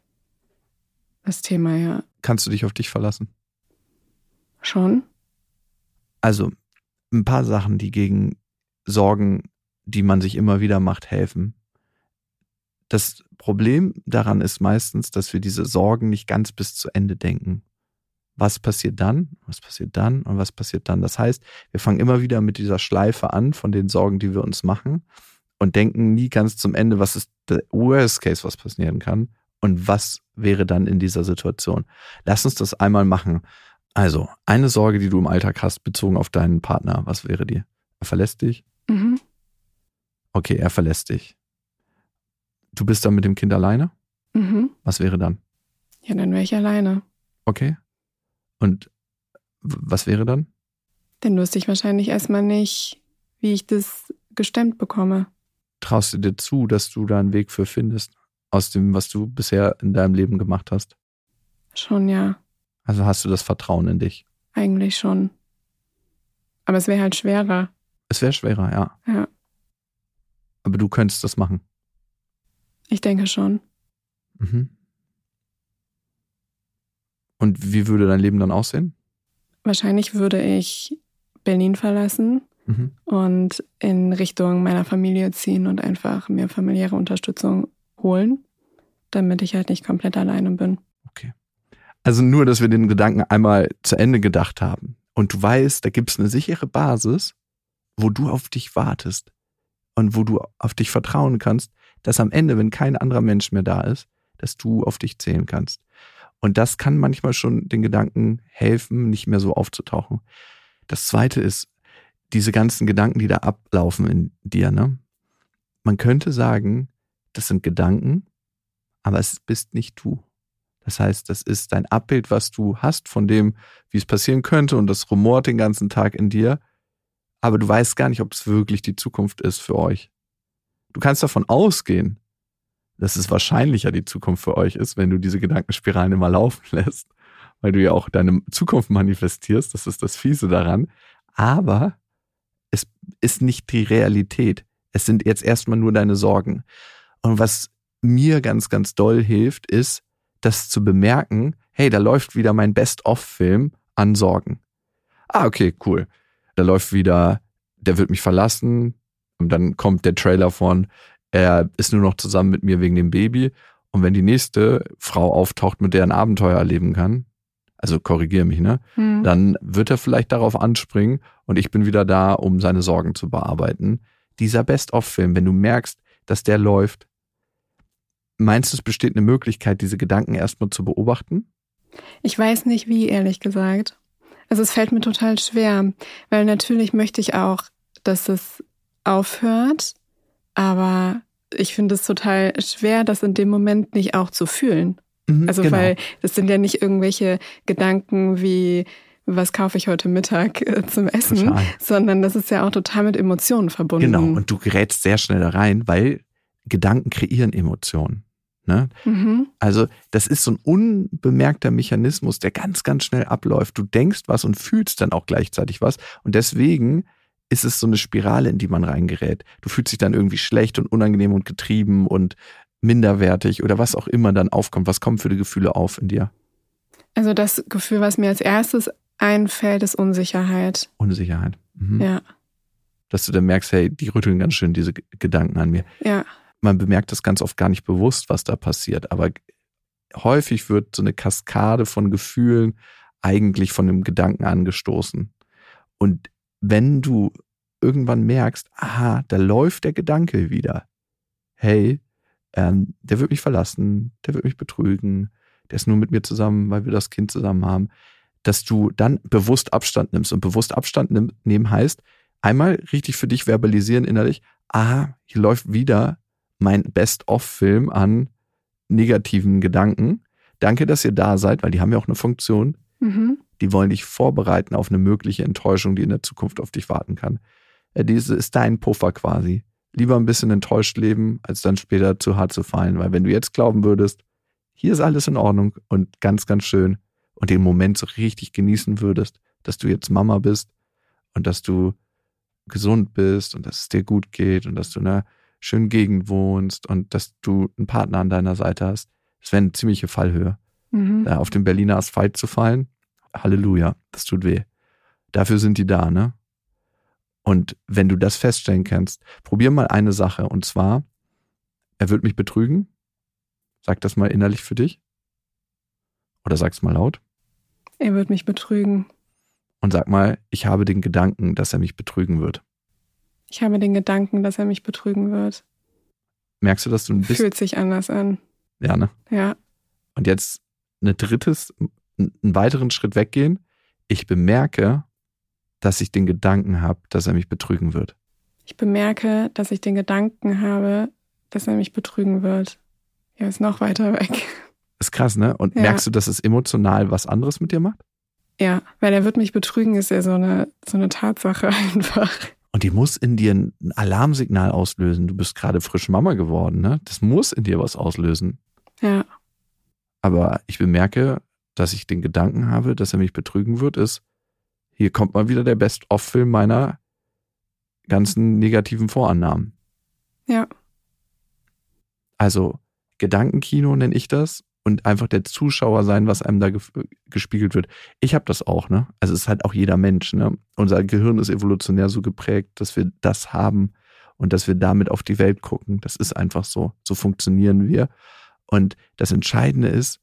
das Thema ja Kannst du dich auf dich verlassen? schon. Also, ein paar Sachen, die gegen Sorgen, die man sich immer wieder macht, helfen. Das Problem daran ist meistens, dass wir diese Sorgen nicht ganz bis zu Ende denken. Was passiert dann? Was passiert dann? Und was passiert dann? Das heißt, wir fangen immer wieder mit dieser Schleife an von den Sorgen, die wir uns machen und denken nie ganz zum Ende, was ist der Worst Case, was passieren kann und was wäre dann in dieser Situation. Lass uns das einmal machen. Also, eine Sorge, die du im Alltag hast, bezogen auf deinen Partner, was wäre die? Er verlässt dich? Mhm. Okay, er verlässt dich. Du bist dann mit dem Kind alleine? Mhm. Was wäre dann? Ja, dann wäre ich alleine. Okay. Und was wäre dann? Dann wüsste ich wahrscheinlich erstmal nicht, wie ich das gestemmt bekomme. Traust du dir zu, dass du da einen Weg für findest, aus dem, was du bisher in deinem Leben gemacht hast? Schon ja, Also hast du das Vertrauen in dich? eigentlich schon. Aber es wäre halt schwerer. Es wäre schwerer, ja. Ja. Aber du könntest das machen. Ich denke schon. Mhm. Und wie würde dein Leben dann aussehen? Wahrscheinlich würde ich Berlin verlassen Mhm. und in Richtung meiner Familie ziehen und einfach mir familiäre Unterstützung holen, damit ich halt nicht komplett alleine bin. Also nur, dass wir den Gedanken einmal zu Ende gedacht haben. Und du weißt, da gibt es eine sichere Basis, wo du auf dich wartest und wo du auf dich vertrauen kannst, dass am Ende, wenn kein anderer Mensch mehr da ist, dass du auf dich zählen kannst. Und das kann manchmal schon den Gedanken helfen, nicht mehr so aufzutauchen. Das zweite ist, diese ganzen Gedanken, die da ablaufen in dir, ne? Man könnte sagen, das sind Gedanken, aber es bist nicht du. Das heißt, das ist dein Abbild, was du hast von dem, wie es passieren könnte und das rumort den ganzen Tag in dir. Aber du weißt gar nicht, ob es wirklich die Zukunft ist für euch. Du kannst davon ausgehen, dass es wahrscheinlicher die Zukunft für euch ist, wenn du diese Gedankenspiralen immer laufen lässt, weil du ja auch deine Zukunft manifestierst. Das ist das Fiese daran. Aber es ist nicht die Realität. Es sind jetzt erstmal nur deine Sorgen. Und was mir ganz, ganz doll hilft, ist, das zu bemerken, hey, da läuft wieder mein Best-of-Film an Sorgen. Ah, okay, cool. Da läuft wieder, der wird mich verlassen. Und dann kommt der Trailer von, er ist nur noch zusammen mit mir wegen dem Baby. Und wenn die nächste Frau auftaucht, mit der er ein Abenteuer erleben kann, also korrigiere mich, ne? Hm. Dann wird er vielleicht darauf anspringen und ich bin wieder da, um seine Sorgen zu bearbeiten. Dieser Best-of-Film, wenn du merkst, dass der läuft, meinst du, es besteht eine Möglichkeit, diese Gedanken erstmal zu beobachten? Ich weiß nicht wie, ehrlich gesagt. Also es fällt mir total schwer, weil natürlich möchte ich auch, dass es aufhört, aber ich finde es total schwer, das in dem Moment nicht auch zu fühlen. Mhm, Also genau. weil das sind ja nicht irgendwelche Gedanken wie, was kaufe ich heute Mittag äh, zum Essen, Total. sondern das ist ja auch total mit Emotionen verbunden. Genau, und du gerätst sehr schnell da rein, weil Gedanken kreieren Emotionen. Ne? mhm. Also das ist so ein unbemerkter Mechanismus, der ganz, ganz schnell abläuft. Du denkst was und fühlst dann auch gleichzeitig was. Und deswegen ist es so eine Spirale, in die man reingerät. Du fühlst dich dann irgendwie schlecht und unangenehm und getrieben und minderwertig oder was auch immer dann aufkommt. Was kommen für die Gefühle auf in dir? Also das Gefühl, was mir als erstes einfällt, ist Unsicherheit. Unsicherheit. Mhm. Ja, Dass du dann merkst, hey, die rütteln ganz schön diese Gedanken an mir. ja, man bemerkt das ganz oft gar nicht bewusst, was da passiert. Aber häufig wird so eine Kaskade von Gefühlen eigentlich von einem Gedanken angestoßen. Und wenn du irgendwann merkst, aha, da läuft der Gedanke wieder. Hey, ähm, der wird mich verlassen, der wird mich betrügen, der ist nur mit mir zusammen, weil wir das Kind zusammen haben, dass du dann bewusst Abstand nimmst. Und bewusst Abstand nehmen heißt, einmal richtig für dich verbalisieren innerlich, aha, hier läuft wieder mein Best-of-Film an negativen Gedanken. Danke, dass ihr da seid, weil die haben ja auch eine Funktion. mhm. Die wollen dich vorbereiten auf eine mögliche Enttäuschung, die in der Zukunft auf dich warten kann. Äh, Diese ist dein Puffer quasi. Lieber ein bisschen enttäuscht leben, als dann später zu hart zu fallen. Weil wenn du jetzt glauben würdest, hier ist alles in Ordnung und ganz, ganz schön und den Moment so richtig genießen würdest, dass du jetzt Mama bist und dass du gesund bist und dass es dir gut geht und dass du in einer schönen Gegend wohnst und dass du einen Partner an deiner Seite hast. Das wäre eine ziemliche Fallhöhe. Mhm. Da auf den Berliner Asphalt zu fallen, Halleluja, das tut weh. Dafür sind die da, ne? Und wenn du das feststellen kannst, probier mal eine Sache und zwar, er wird mich betrügen. Sag das mal innerlich für dich. Oder sag's mal laut. Er wird mich betrügen. Und sag mal, ich habe den Gedanken, dass er mich betrügen wird. Ich habe den Gedanken, dass er mich betrügen wird. Merkst du, dass du ein bisschen. Fühlt sich anders an. Ja, ne? Ja, Und jetzt ein drittes, einen weiteren Schritt weggehen. Ich bemerke, dass ich den Gedanken habe, dass er mich betrügen wird. ich bemerke, dass ich den Gedanken habe, dass er mich betrügen wird. Er ist noch weiter weg. Ist krass, ne? Und Ja. merkst du, dass es emotional was anderes mit dir macht? Ja, weil er wird mich betrügen, ist ja so eine, so eine Tatsache einfach. Und die muss in dir ein Alarmsignal auslösen. Du bist gerade frisch Mama geworden, ne? Das muss in dir was auslösen. Ja, Aber ich bemerke, dass ich den Gedanken habe, dass er mich betrügen wird, ist, hier kommt mal wieder der Best-of-Film meiner ganzen negativen Vorannahmen. ja, Also Gedankenkino nenne ich das und einfach der Zuschauer sein, was einem da gef- gespiegelt wird. Ich habe das auch, ne? Also es ist halt auch jeder Mensch, ne? Unser Gehirn ist evolutionär so geprägt, dass wir das haben und dass wir damit auf die Welt gucken. Das ist einfach so. So funktionieren wir. Und das Entscheidende ist,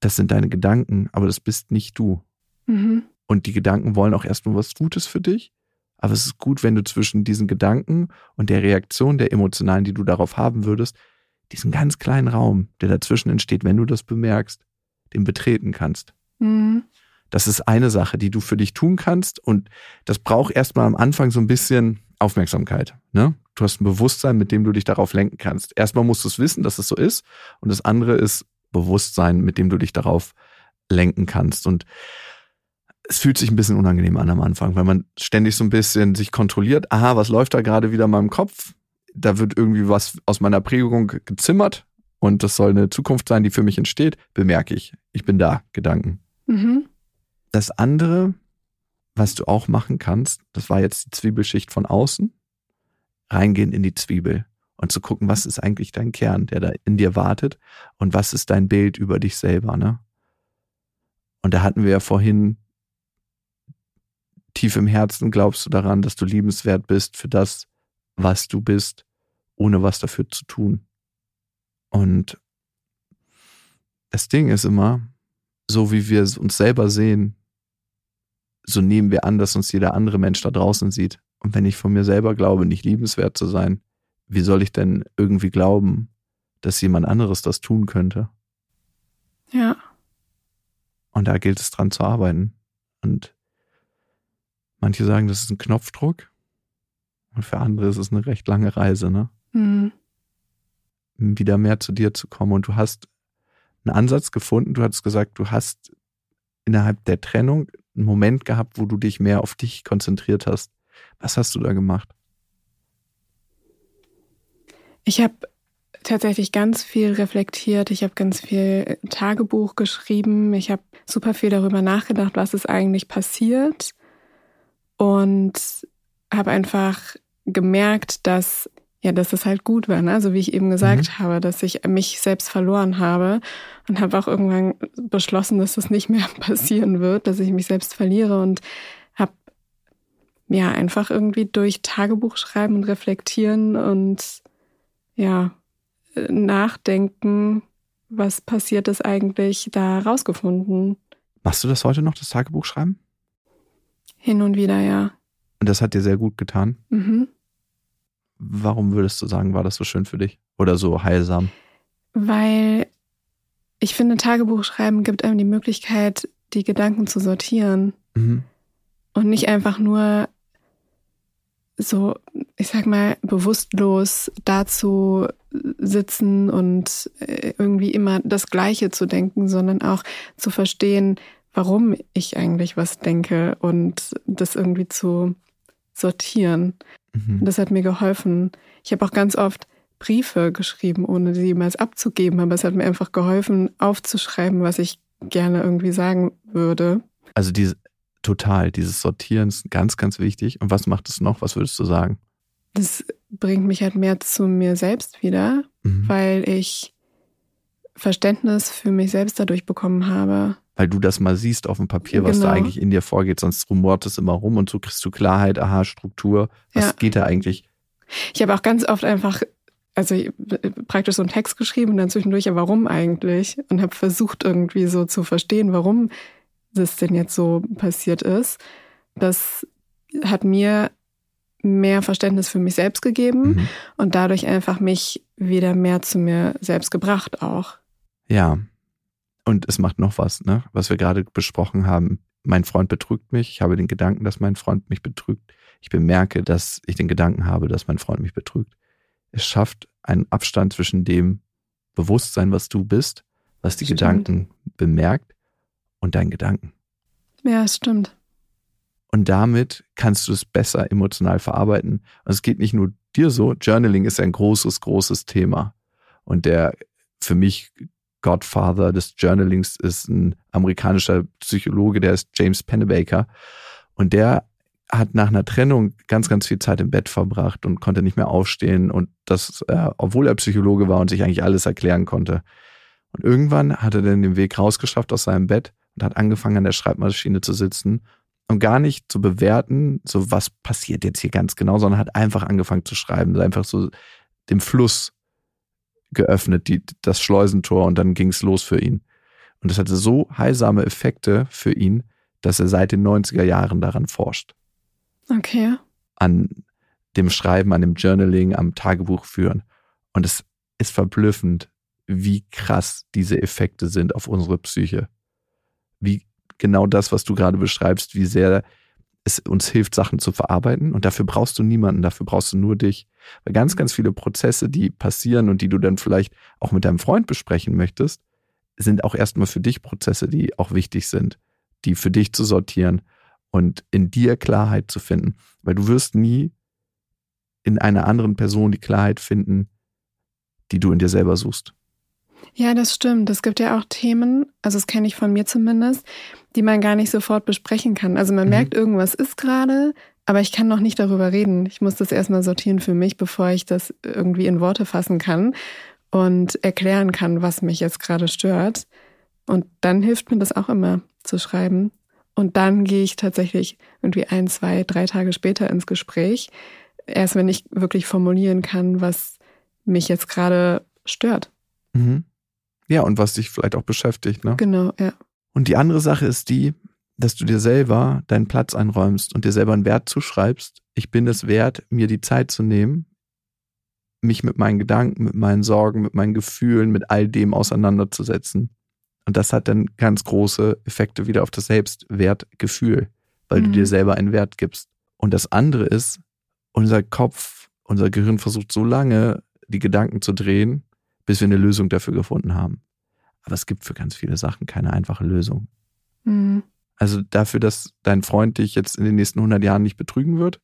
das sind deine Gedanken, aber das bist nicht du. mhm. Und die Gedanken wollen auch erstmal was Gutes für dich. Aber es ist gut, wenn du zwischen diesen Gedanken und der Reaktion der emotionalen, die du darauf haben würdest, diesen ganz kleinen Raum, der dazwischen entsteht, wenn du das bemerkst, den betreten kannst. Mhm. Das ist eine Sache, die du für dich tun kannst. Und das braucht erstmal am Anfang so ein bisschen Aufmerksamkeit. Ne? Du hast ein Bewusstsein, mit dem du dich darauf lenken kannst. Erstmal musst du es wissen, dass es so ist. Und das andere ist Bewusstsein, mit dem du dich darauf lenken kannst. Und es fühlt sich ein bisschen unangenehm an am Anfang, weil man ständig so ein bisschen sich kontrolliert. Aha, was läuft da gerade wieder in meinem Kopf? Da wird irgendwie was aus meiner Prägung gezimmert und das soll eine Zukunft sein, die für mich entsteht. Bemerke ich. Ich bin da, Gedanken. Mhm. Das andere, was du auch machen kannst, das war jetzt die Zwiebelschicht von außen, reingehen in die Zwiebel und zu gucken, was ist eigentlich dein Kern, der da in dir wartet und was ist dein Bild über dich selber, ne? Und da hatten wir ja vorhin tief im Herzen glaubst du daran, dass du liebenswert bist für das, was du bist, ohne was dafür zu tun. Und das Ding ist immer, so wie wir uns selber sehen, so nehmen wir an, dass uns jeder andere Mensch da draußen sieht. Und wenn ich von mir selber glaube, nicht liebenswert zu sein, wie soll ich denn irgendwie glauben, dass jemand anderes das tun könnte? Ja, Und da gilt es dran zu arbeiten. Und manche sagen, das ist ein Knopfdruck. Und für andere ist es eine recht lange Reise, ne? mhm. wieder mehr zu dir zu kommen. Und du hast einen Ansatz gefunden. Du hast gesagt, du hast innerhalb der Trennung einen Moment gehabt, wo du dich mehr auf dich konzentriert hast. Was hast du da gemacht? Ich habe tatsächlich ganz viel reflektiert. Ich habe ganz viel Tagebuch geschrieben. Ich habe super viel darüber nachgedacht, was ist eigentlich passiert. Und habe einfach gemerkt, dass ja, dass es halt gut war, ne? also wie ich eben gesagt mhm. habe, dass ich mich selbst verloren habe und habe auch irgendwann beschlossen, dass das nicht mehr passieren wird, dass ich mich selbst verliere und habe ja einfach irgendwie durch Tagebuch schreiben und reflektieren und ja nachdenken, was passiert ist eigentlich, da rausgefunden. Machst du das heute noch, das Tagebuch schreiben? Hin und wieder, ja. Und das hat dir sehr gut getan? Mhm. Warum würdest du sagen, war das so schön für dich? Oder so heilsam? Weil ich finde, Tagebuchschreiben gibt einem die Möglichkeit, die Gedanken zu sortieren. Mhm. Und nicht einfach nur so, ich sag mal, bewusstlos dazu sitzen und äh, irgendwie immer das Gleiche zu denken, sondern auch zu verstehen, warum ich eigentlich was denke und das irgendwie zu sortieren. Mhm. Das hat mir geholfen. Ich habe auch ganz oft Briefe geschrieben, ohne sie jemals abzugeben, aber es hat mir einfach geholfen, aufzuschreiben, was ich gerne irgendwie sagen würde. Also diese, total, dieses Sortieren ist ganz, ganz wichtig. Und was macht es noch? Was würdest du sagen? Das bringt mich halt mehr zu mir selbst wieder, mhm. weil ich Verständnis für mich selbst dadurch bekommen habe weil du das mal siehst auf dem Papier, was genau. da eigentlich in dir vorgeht, sonst rumort es immer rum und so kriegst du Klarheit, aha, Struktur, was ja. geht da eigentlich? Ich habe auch ganz oft einfach, also praktisch so einen Text geschrieben und dann zwischendurch, ja, warum eigentlich? Und habe versucht irgendwie so zu verstehen, warum das denn jetzt so passiert ist. Das hat mir mehr Verständnis für mich selbst gegeben mhm. und dadurch einfach mich wieder mehr zu mir selbst gebracht auch. Ja, und es macht noch was, ne? was wir gerade besprochen haben. Mein Freund betrügt mich. Ich habe den Gedanken, dass mein Freund mich betrügt. Ich bemerke, dass ich den Gedanken habe, dass mein Freund mich betrügt. Es schafft einen Abstand zwischen dem Bewusstsein, was du bist, was die stimmt. Gedanken bemerkt, und deinen Gedanken. Ja, es stimmt. Und damit kannst du es besser emotional verarbeiten. Und es geht nicht nur dir so. Journaling ist ein großes, großes Thema. Und der für mich Godfather des Journalings ist ein amerikanischer Psychologe, der ist James Pennebaker. Und der hat nach einer Trennung ganz, ganz viel Zeit im Bett verbracht und konnte nicht mehr aufstehen. Und das, äh, obwohl er Psychologe war und sich eigentlich alles erklären konnte. Und irgendwann hat er dann den Weg rausgeschafft aus seinem Bett und hat angefangen, an der Schreibmaschine zu sitzen und gar nicht zu bewerten, so was passiert jetzt hier ganz genau, sondern hat einfach angefangen zu schreiben, einfach so dem Fluss geöffnet, die, das Schleusentor und dann ging es los für ihn. Und das hatte so heilsame Effekte für ihn, dass er seit den 90er Jahren daran forscht. Okay. An dem Schreiben, an dem Journaling, am Tagebuch führen. Und es ist verblüffend, wie krass diese Effekte sind auf unsere Psyche. Wie genau das, was du gerade beschreibst, wie sehr es uns hilft, Sachen zu verarbeiten. Und dafür brauchst du niemanden, dafür brauchst du nur dich. Weil ganz, ganz viele Prozesse, die passieren und die du dann vielleicht auch mit deinem Freund besprechen möchtest, sind auch erstmal für dich Prozesse, die auch wichtig sind, die für dich zu sortieren und in dir Klarheit zu finden. Weil du wirst nie in einer anderen Person die Klarheit finden, die du in dir selber suchst. Ja, das stimmt. Es gibt ja auch Themen, also das kenne ich von mir zumindest, die man gar nicht sofort besprechen kann. Also man mhm. merkt, irgendwas ist gerade, aber ich kann noch nicht darüber reden. Ich muss das erstmal sortieren für mich, bevor ich das irgendwie in Worte fassen kann und erklären kann, was mich jetzt gerade stört. Und dann hilft mir das auch immer zu schreiben. Und dann gehe ich tatsächlich irgendwie ein, zwei, drei Tage später ins Gespräch. Erst wenn ich wirklich formulieren kann, was mich jetzt gerade stört. Mhm. Ja, und was dich vielleicht auch beschäftigt, ne? Genau, ja. Und die andere Sache ist die, dass du dir selber deinen Platz einräumst und dir selber einen Wert zuschreibst. Ich bin es wert, mir die Zeit zu nehmen, mich mit meinen Gedanken, mit meinen Sorgen, mit meinen Gefühlen, mit all dem auseinanderzusetzen. Und das hat dann ganz große Effekte wieder auf das Selbstwertgefühl, weil mhm. du dir selber einen Wert gibst. Und das andere ist, unser Kopf, unser Gehirn versucht so lange, die Gedanken zu drehen, bis wir eine Lösung dafür gefunden haben. Aber es gibt für ganz viele Sachen keine einfache Lösung. Mhm. Also dafür, dass dein Freund dich jetzt in den nächsten 100 Jahren nicht betrügen wird,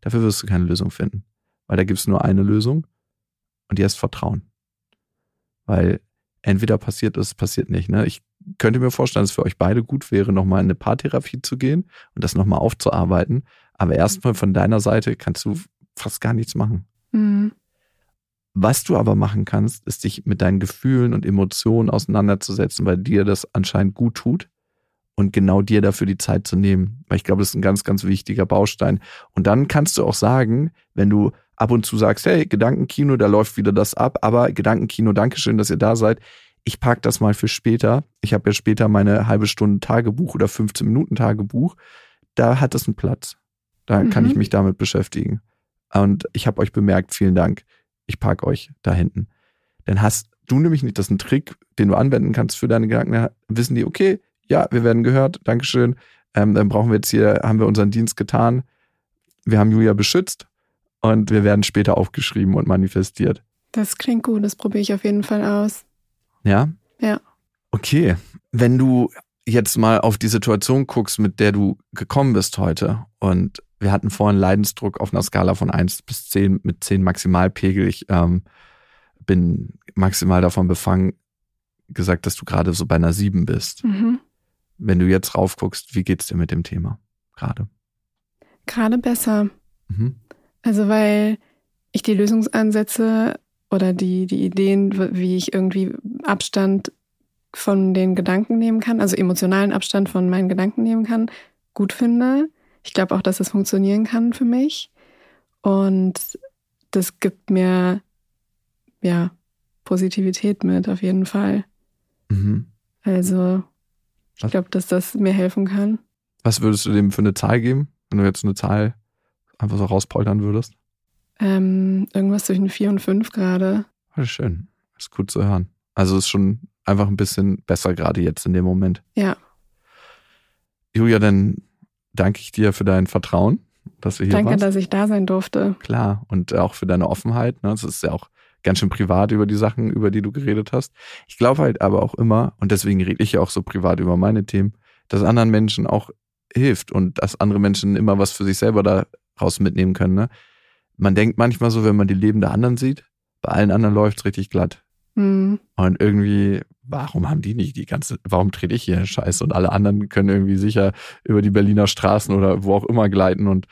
dafür wirst du keine Lösung finden. Weil da gibt es nur eine Lösung und die heißt Vertrauen. Weil entweder passiert es, passiert nicht. Ne? Ich könnte mir vorstellen, dass es für euch beide gut wäre, nochmal in eine Paartherapie zu gehen und das nochmal aufzuarbeiten. Aber erstmal von deiner Seite kannst du fast gar nichts machen. Mhm. Was du aber machen kannst, ist dich mit deinen Gefühlen und Emotionen auseinanderzusetzen, weil dir das anscheinend gut tut und genau dir dafür die Zeit zu nehmen. Weil ich glaube, das ist ein ganz, ganz wichtiger Baustein. Und dann kannst du auch sagen, wenn du ab und zu sagst, hey, Gedankenkino, da läuft wieder das ab, aber Gedankenkino, Dankeschön, dass ihr da seid. Ich park das mal für später. Ich habe ja später meine halbe Stunde Tagebuch oder 15 Minuten Tagebuch. Da hat es einen Platz. Da kann Mhm. ich mich damit beschäftigen. Und ich habe euch bemerkt, vielen Dank. Ich park euch da hinten. Dann hast du nämlich nicht, das ist ein Trick, den du anwenden kannst für deine Gedanken. Dann wissen die, okay, ja, wir werden gehört, Dankeschön. Ähm, dann brauchen wir jetzt hier, haben wir unseren Dienst getan. Wir haben Julia beschützt und wir werden später aufgeschrieben und manifestiert. Das klingt gut, das probiere ich auf jeden Fall aus. Ja? Ja. Okay. Wenn du jetzt mal auf die Situation guckst, mit der du gekommen bist heute und wir hatten vorhin Leidensdruck auf einer Skala von 1 bis 10 mit 10 Maximalpegel. Ich ähm, bin maximal davon befangen, gesagt, dass du gerade so bei einer 7 bist. Mhm. Wenn du jetzt raufguckst, wie geht's dir mit dem Thema gerade? Gerade besser. Mhm. Also weil ich die Lösungsansätze oder die, die Ideen, wie ich irgendwie Abstand von den Gedanken nehmen kann, also emotionalen Abstand von meinen Gedanken nehmen kann, gut finde. Ich glaube auch, dass es funktionieren kann für mich. Und das gibt mir ja Positivität mit, auf jeden Fall. Mhm. Also ich glaube, dass das mir helfen kann. Was würdest du dem für eine Zahl geben, wenn du jetzt eine Zahl einfach so rauspoltern würdest? Ähm, irgendwas zwischen vier und fünf gerade. Das ist schön. Das ist gut zu hören. Also ist schon einfach ein bisschen besser gerade jetzt in dem Moment. Ja, Julia, dann danke ich dir für dein Vertrauen, dass wir hier danke, warst. dass ich da sein durfte. Klar. Und auch für deine Offenheit. Ne? Es ist ja auch ganz schön privat über die Sachen, über die du geredet hast. Ich glaube halt aber auch immer, und deswegen rede ich ja auch so privat über meine Themen, dass anderen Menschen auch hilft und dass andere Menschen immer was für sich selber daraus mitnehmen können. Ne? Man denkt manchmal so, wenn man die Leben der anderen sieht, bei allen anderen läuft's richtig glatt. Hm. Und irgendwie, warum haben die nicht die ganze, warum trete ich hier Scheiße und alle anderen können irgendwie sicher über die Berliner Straßen oder wo auch immer gleiten und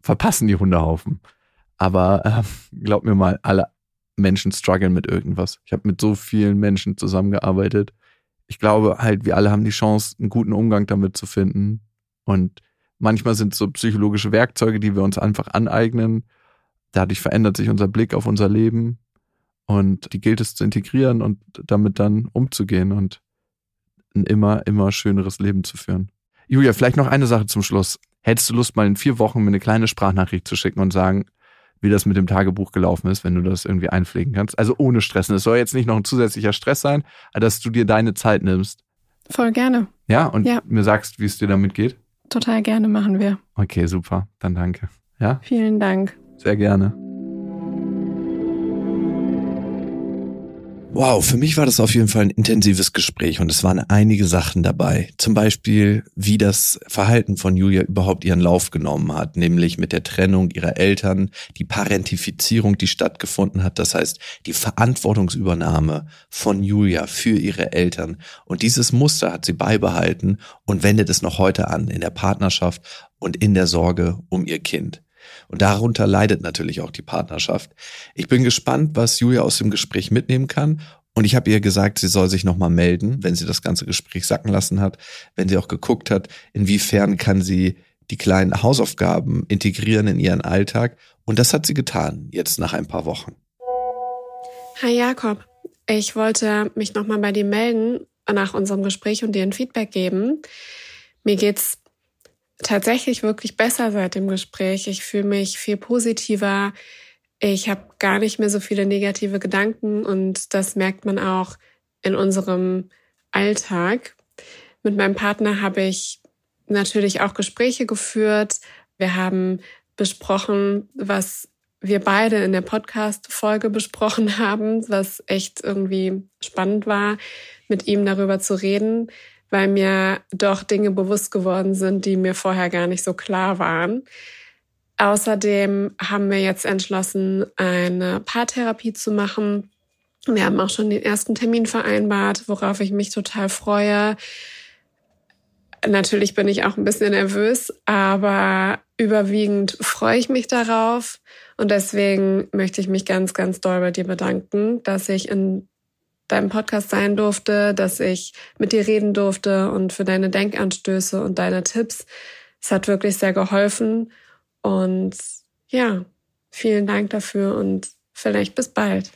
verpassen die Hundehaufen. Aber äh, glaub mir mal, alle Menschen strugglen mit irgendwas. Ich habe mit so vielen Menschen zusammengearbeitet. Ich glaube halt, wir alle haben die Chance, einen guten Umgang damit zu finden. Und manchmal sind es so psychologische Werkzeuge, die wir uns einfach aneignen. Dadurch verändert sich unser Blick auf unser Leben. Und die gilt es zu integrieren und damit dann umzugehen und ein immer, immer schöneres Leben zu führen. Julia, vielleicht noch eine Sache zum Schluss. Hättest du Lust, mal in vier Wochen mir eine kleine Sprachnachricht zu schicken und sagen, wie das mit dem Tagebuch gelaufen ist, wenn du das irgendwie einpflegen kannst? Also ohne Stressen. Es soll jetzt nicht noch ein zusätzlicher Stress sein, dass du dir deine Zeit nimmst. Voll gerne. Ja, und Ja. mir sagst, wie es dir damit geht. Total gerne machen wir. Okay, super. Dann danke. Ja, Vielen Dank. sehr gerne. Wow, für mich war das auf jeden Fall ein intensives Gespräch und es waren einige Sachen dabei. Zum Beispiel, wie das Verhalten von Julia überhaupt ihren Lauf genommen hat, nämlich mit der Trennung ihrer Eltern, die Parentifizierung, die stattgefunden hat, das heißt die Verantwortungsübernahme von Julia für ihre Eltern. Und dieses Muster hat sie beibehalten und wendet es noch heute an in der Partnerschaft und in der Sorge um ihr Kind. Und darunter leidet natürlich auch die Partnerschaft. Ich bin gespannt, was Julia aus dem Gespräch mitnehmen kann. Und ich habe ihr gesagt, sie soll sich nochmal melden, wenn sie das ganze Gespräch sacken lassen hat, wenn sie auch geguckt hat, inwiefern kann sie die kleinen Hausaufgaben integrieren in ihren Alltag. Und das hat sie getan, jetzt nach ein paar Wochen. Hi Jakob, ich wollte mich nochmal bei dir melden nach unserem Gespräch und dir ein Feedback geben. Mir geht's tatsächlich wirklich besser seit dem Gespräch. Ich fühle mich viel positiver. Ich habe gar nicht mehr so viele negative Gedanken und das merkt man auch in unserem Alltag. Mit meinem Partner habe ich natürlich auch Gespräche geführt. Wir haben besprochen, was wir beide in der Podcast-Folge besprochen haben, was echt irgendwie spannend war, mit ihm darüber zu reden, weil mir doch Dinge bewusst geworden sind, die mir vorher gar nicht so klar waren. Außerdem haben wir jetzt entschlossen, eine Paartherapie zu machen. Wir haben auch schon den ersten Termin vereinbart, worauf ich mich total freue. Natürlich bin ich auch ein bisschen nervös, aber überwiegend freue ich mich darauf. Und deswegen möchte ich mich ganz, ganz doll bei dir bedanken, dass ich in deinem Podcast sein durfte, dass ich mit dir reden durfte und für deine Denkanstöße und deine Tipps. Es hat wirklich sehr geholfen. Und ja, vielen Dank dafür und vielleicht bis bald.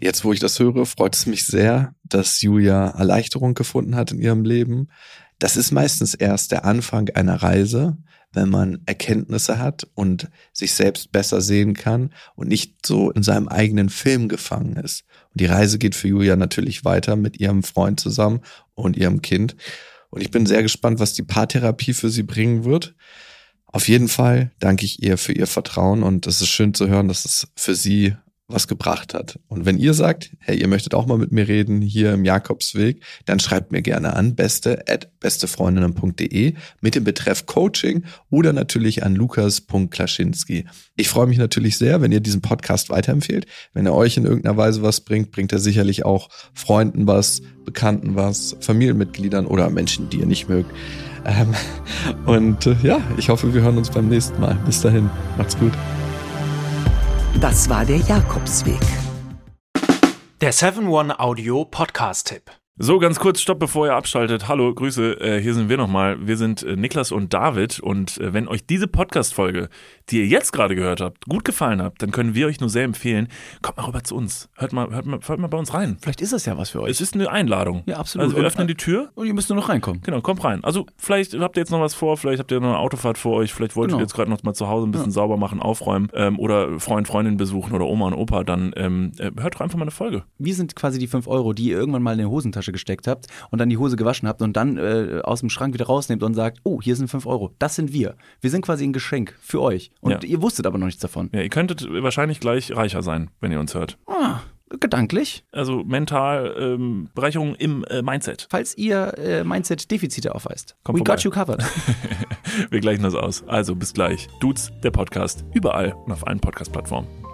Jetzt, wo ich das höre, freut es mich sehr, dass Julia Erleichterung gefunden hat in ihrem Leben. Das ist meistens erst der Anfang einer Reise, wenn man Erkenntnisse hat und sich selbst besser sehen kann und nicht so in seinem eigenen Film gefangen ist. Und die Reise geht für Julia natürlich weiter mit ihrem Freund zusammen und ihrem Kind. Und ich bin sehr gespannt, was die Paartherapie für sie bringen wird. Auf jeden Fall danke ich ihr für ihr Vertrauen und es ist schön zu hören, dass es für sie was gebracht hat. Und wenn ihr sagt, hey, ihr möchtet auch mal mit mir reden hier im Jakobsweg, dann schreibt mir gerne an beste at bestefreundinnen.de mit dem Betreff Coaching oder natürlich an lukas.klaschinski. Ich freue mich natürlich sehr, wenn ihr diesen Podcast weiterempfehlt. Wenn er euch in irgendeiner Weise was bringt, bringt er sicherlich auch Freunden was, Bekannten was, Familienmitgliedern oder Menschen, die ihr nicht mögt. Ähm, und äh, ja, ich hoffe, wir hören uns beim nächsten Mal. Bis dahin, macht's gut. Das war der Jakobsweg. Der 7-One-Audio Podcast-Tipp. So, ganz kurz, stopp, bevor ihr abschaltet. Hallo, Grüße, äh, hier sind wir nochmal. Wir sind äh, Niklas und David und äh, wenn euch diese Podcast-Folge, die ihr jetzt gerade gehört habt, gut gefallen hat, dann können wir euch nur sehr empfehlen, kommt mal rüber zu uns. Hört mal, hört mal, hört mal bei uns rein. Vielleicht ist das ja was für euch. Es ist eine Einladung. Ja, absolut. Also wir öffnen die Tür. Und ihr müsst nur noch reinkommen. Genau, kommt rein. Also vielleicht habt ihr jetzt noch was vor, vielleicht habt ihr noch eine Autofahrt vor euch, vielleicht wollt Genau. ihr jetzt gerade noch mal zu Hause ein bisschen sauber machen, aufräumen ähm, oder Freund, Freundin besuchen oder Oma und Opa, dann ähm, äh, hört doch einfach mal eine Folge. Wir sind quasi die 5 Euro, die ihr irgendwann mal in die Hosentasche gesteckt habt und dann die Hose gewaschen habt und dann äh, aus dem Schrank wieder rausnehmt und sagt, oh, hier sind 5 Euro. Das sind wir. Wir sind quasi ein Geschenk für euch. Und Ja. ihr wusstet aber noch nichts davon. Ja, ihr könntet wahrscheinlich gleich reicher sein, wenn ihr uns hört. Ah, gedanklich. Also mental ähm, Bereicherung im äh, Mindset. Falls ihr äh, Mindset-Defizite aufweist. Kommt We vorbei. got you covered. Wir gleichen das aus. Also bis gleich. Dudes, der Podcast, überall und auf allen Podcast-Plattformen.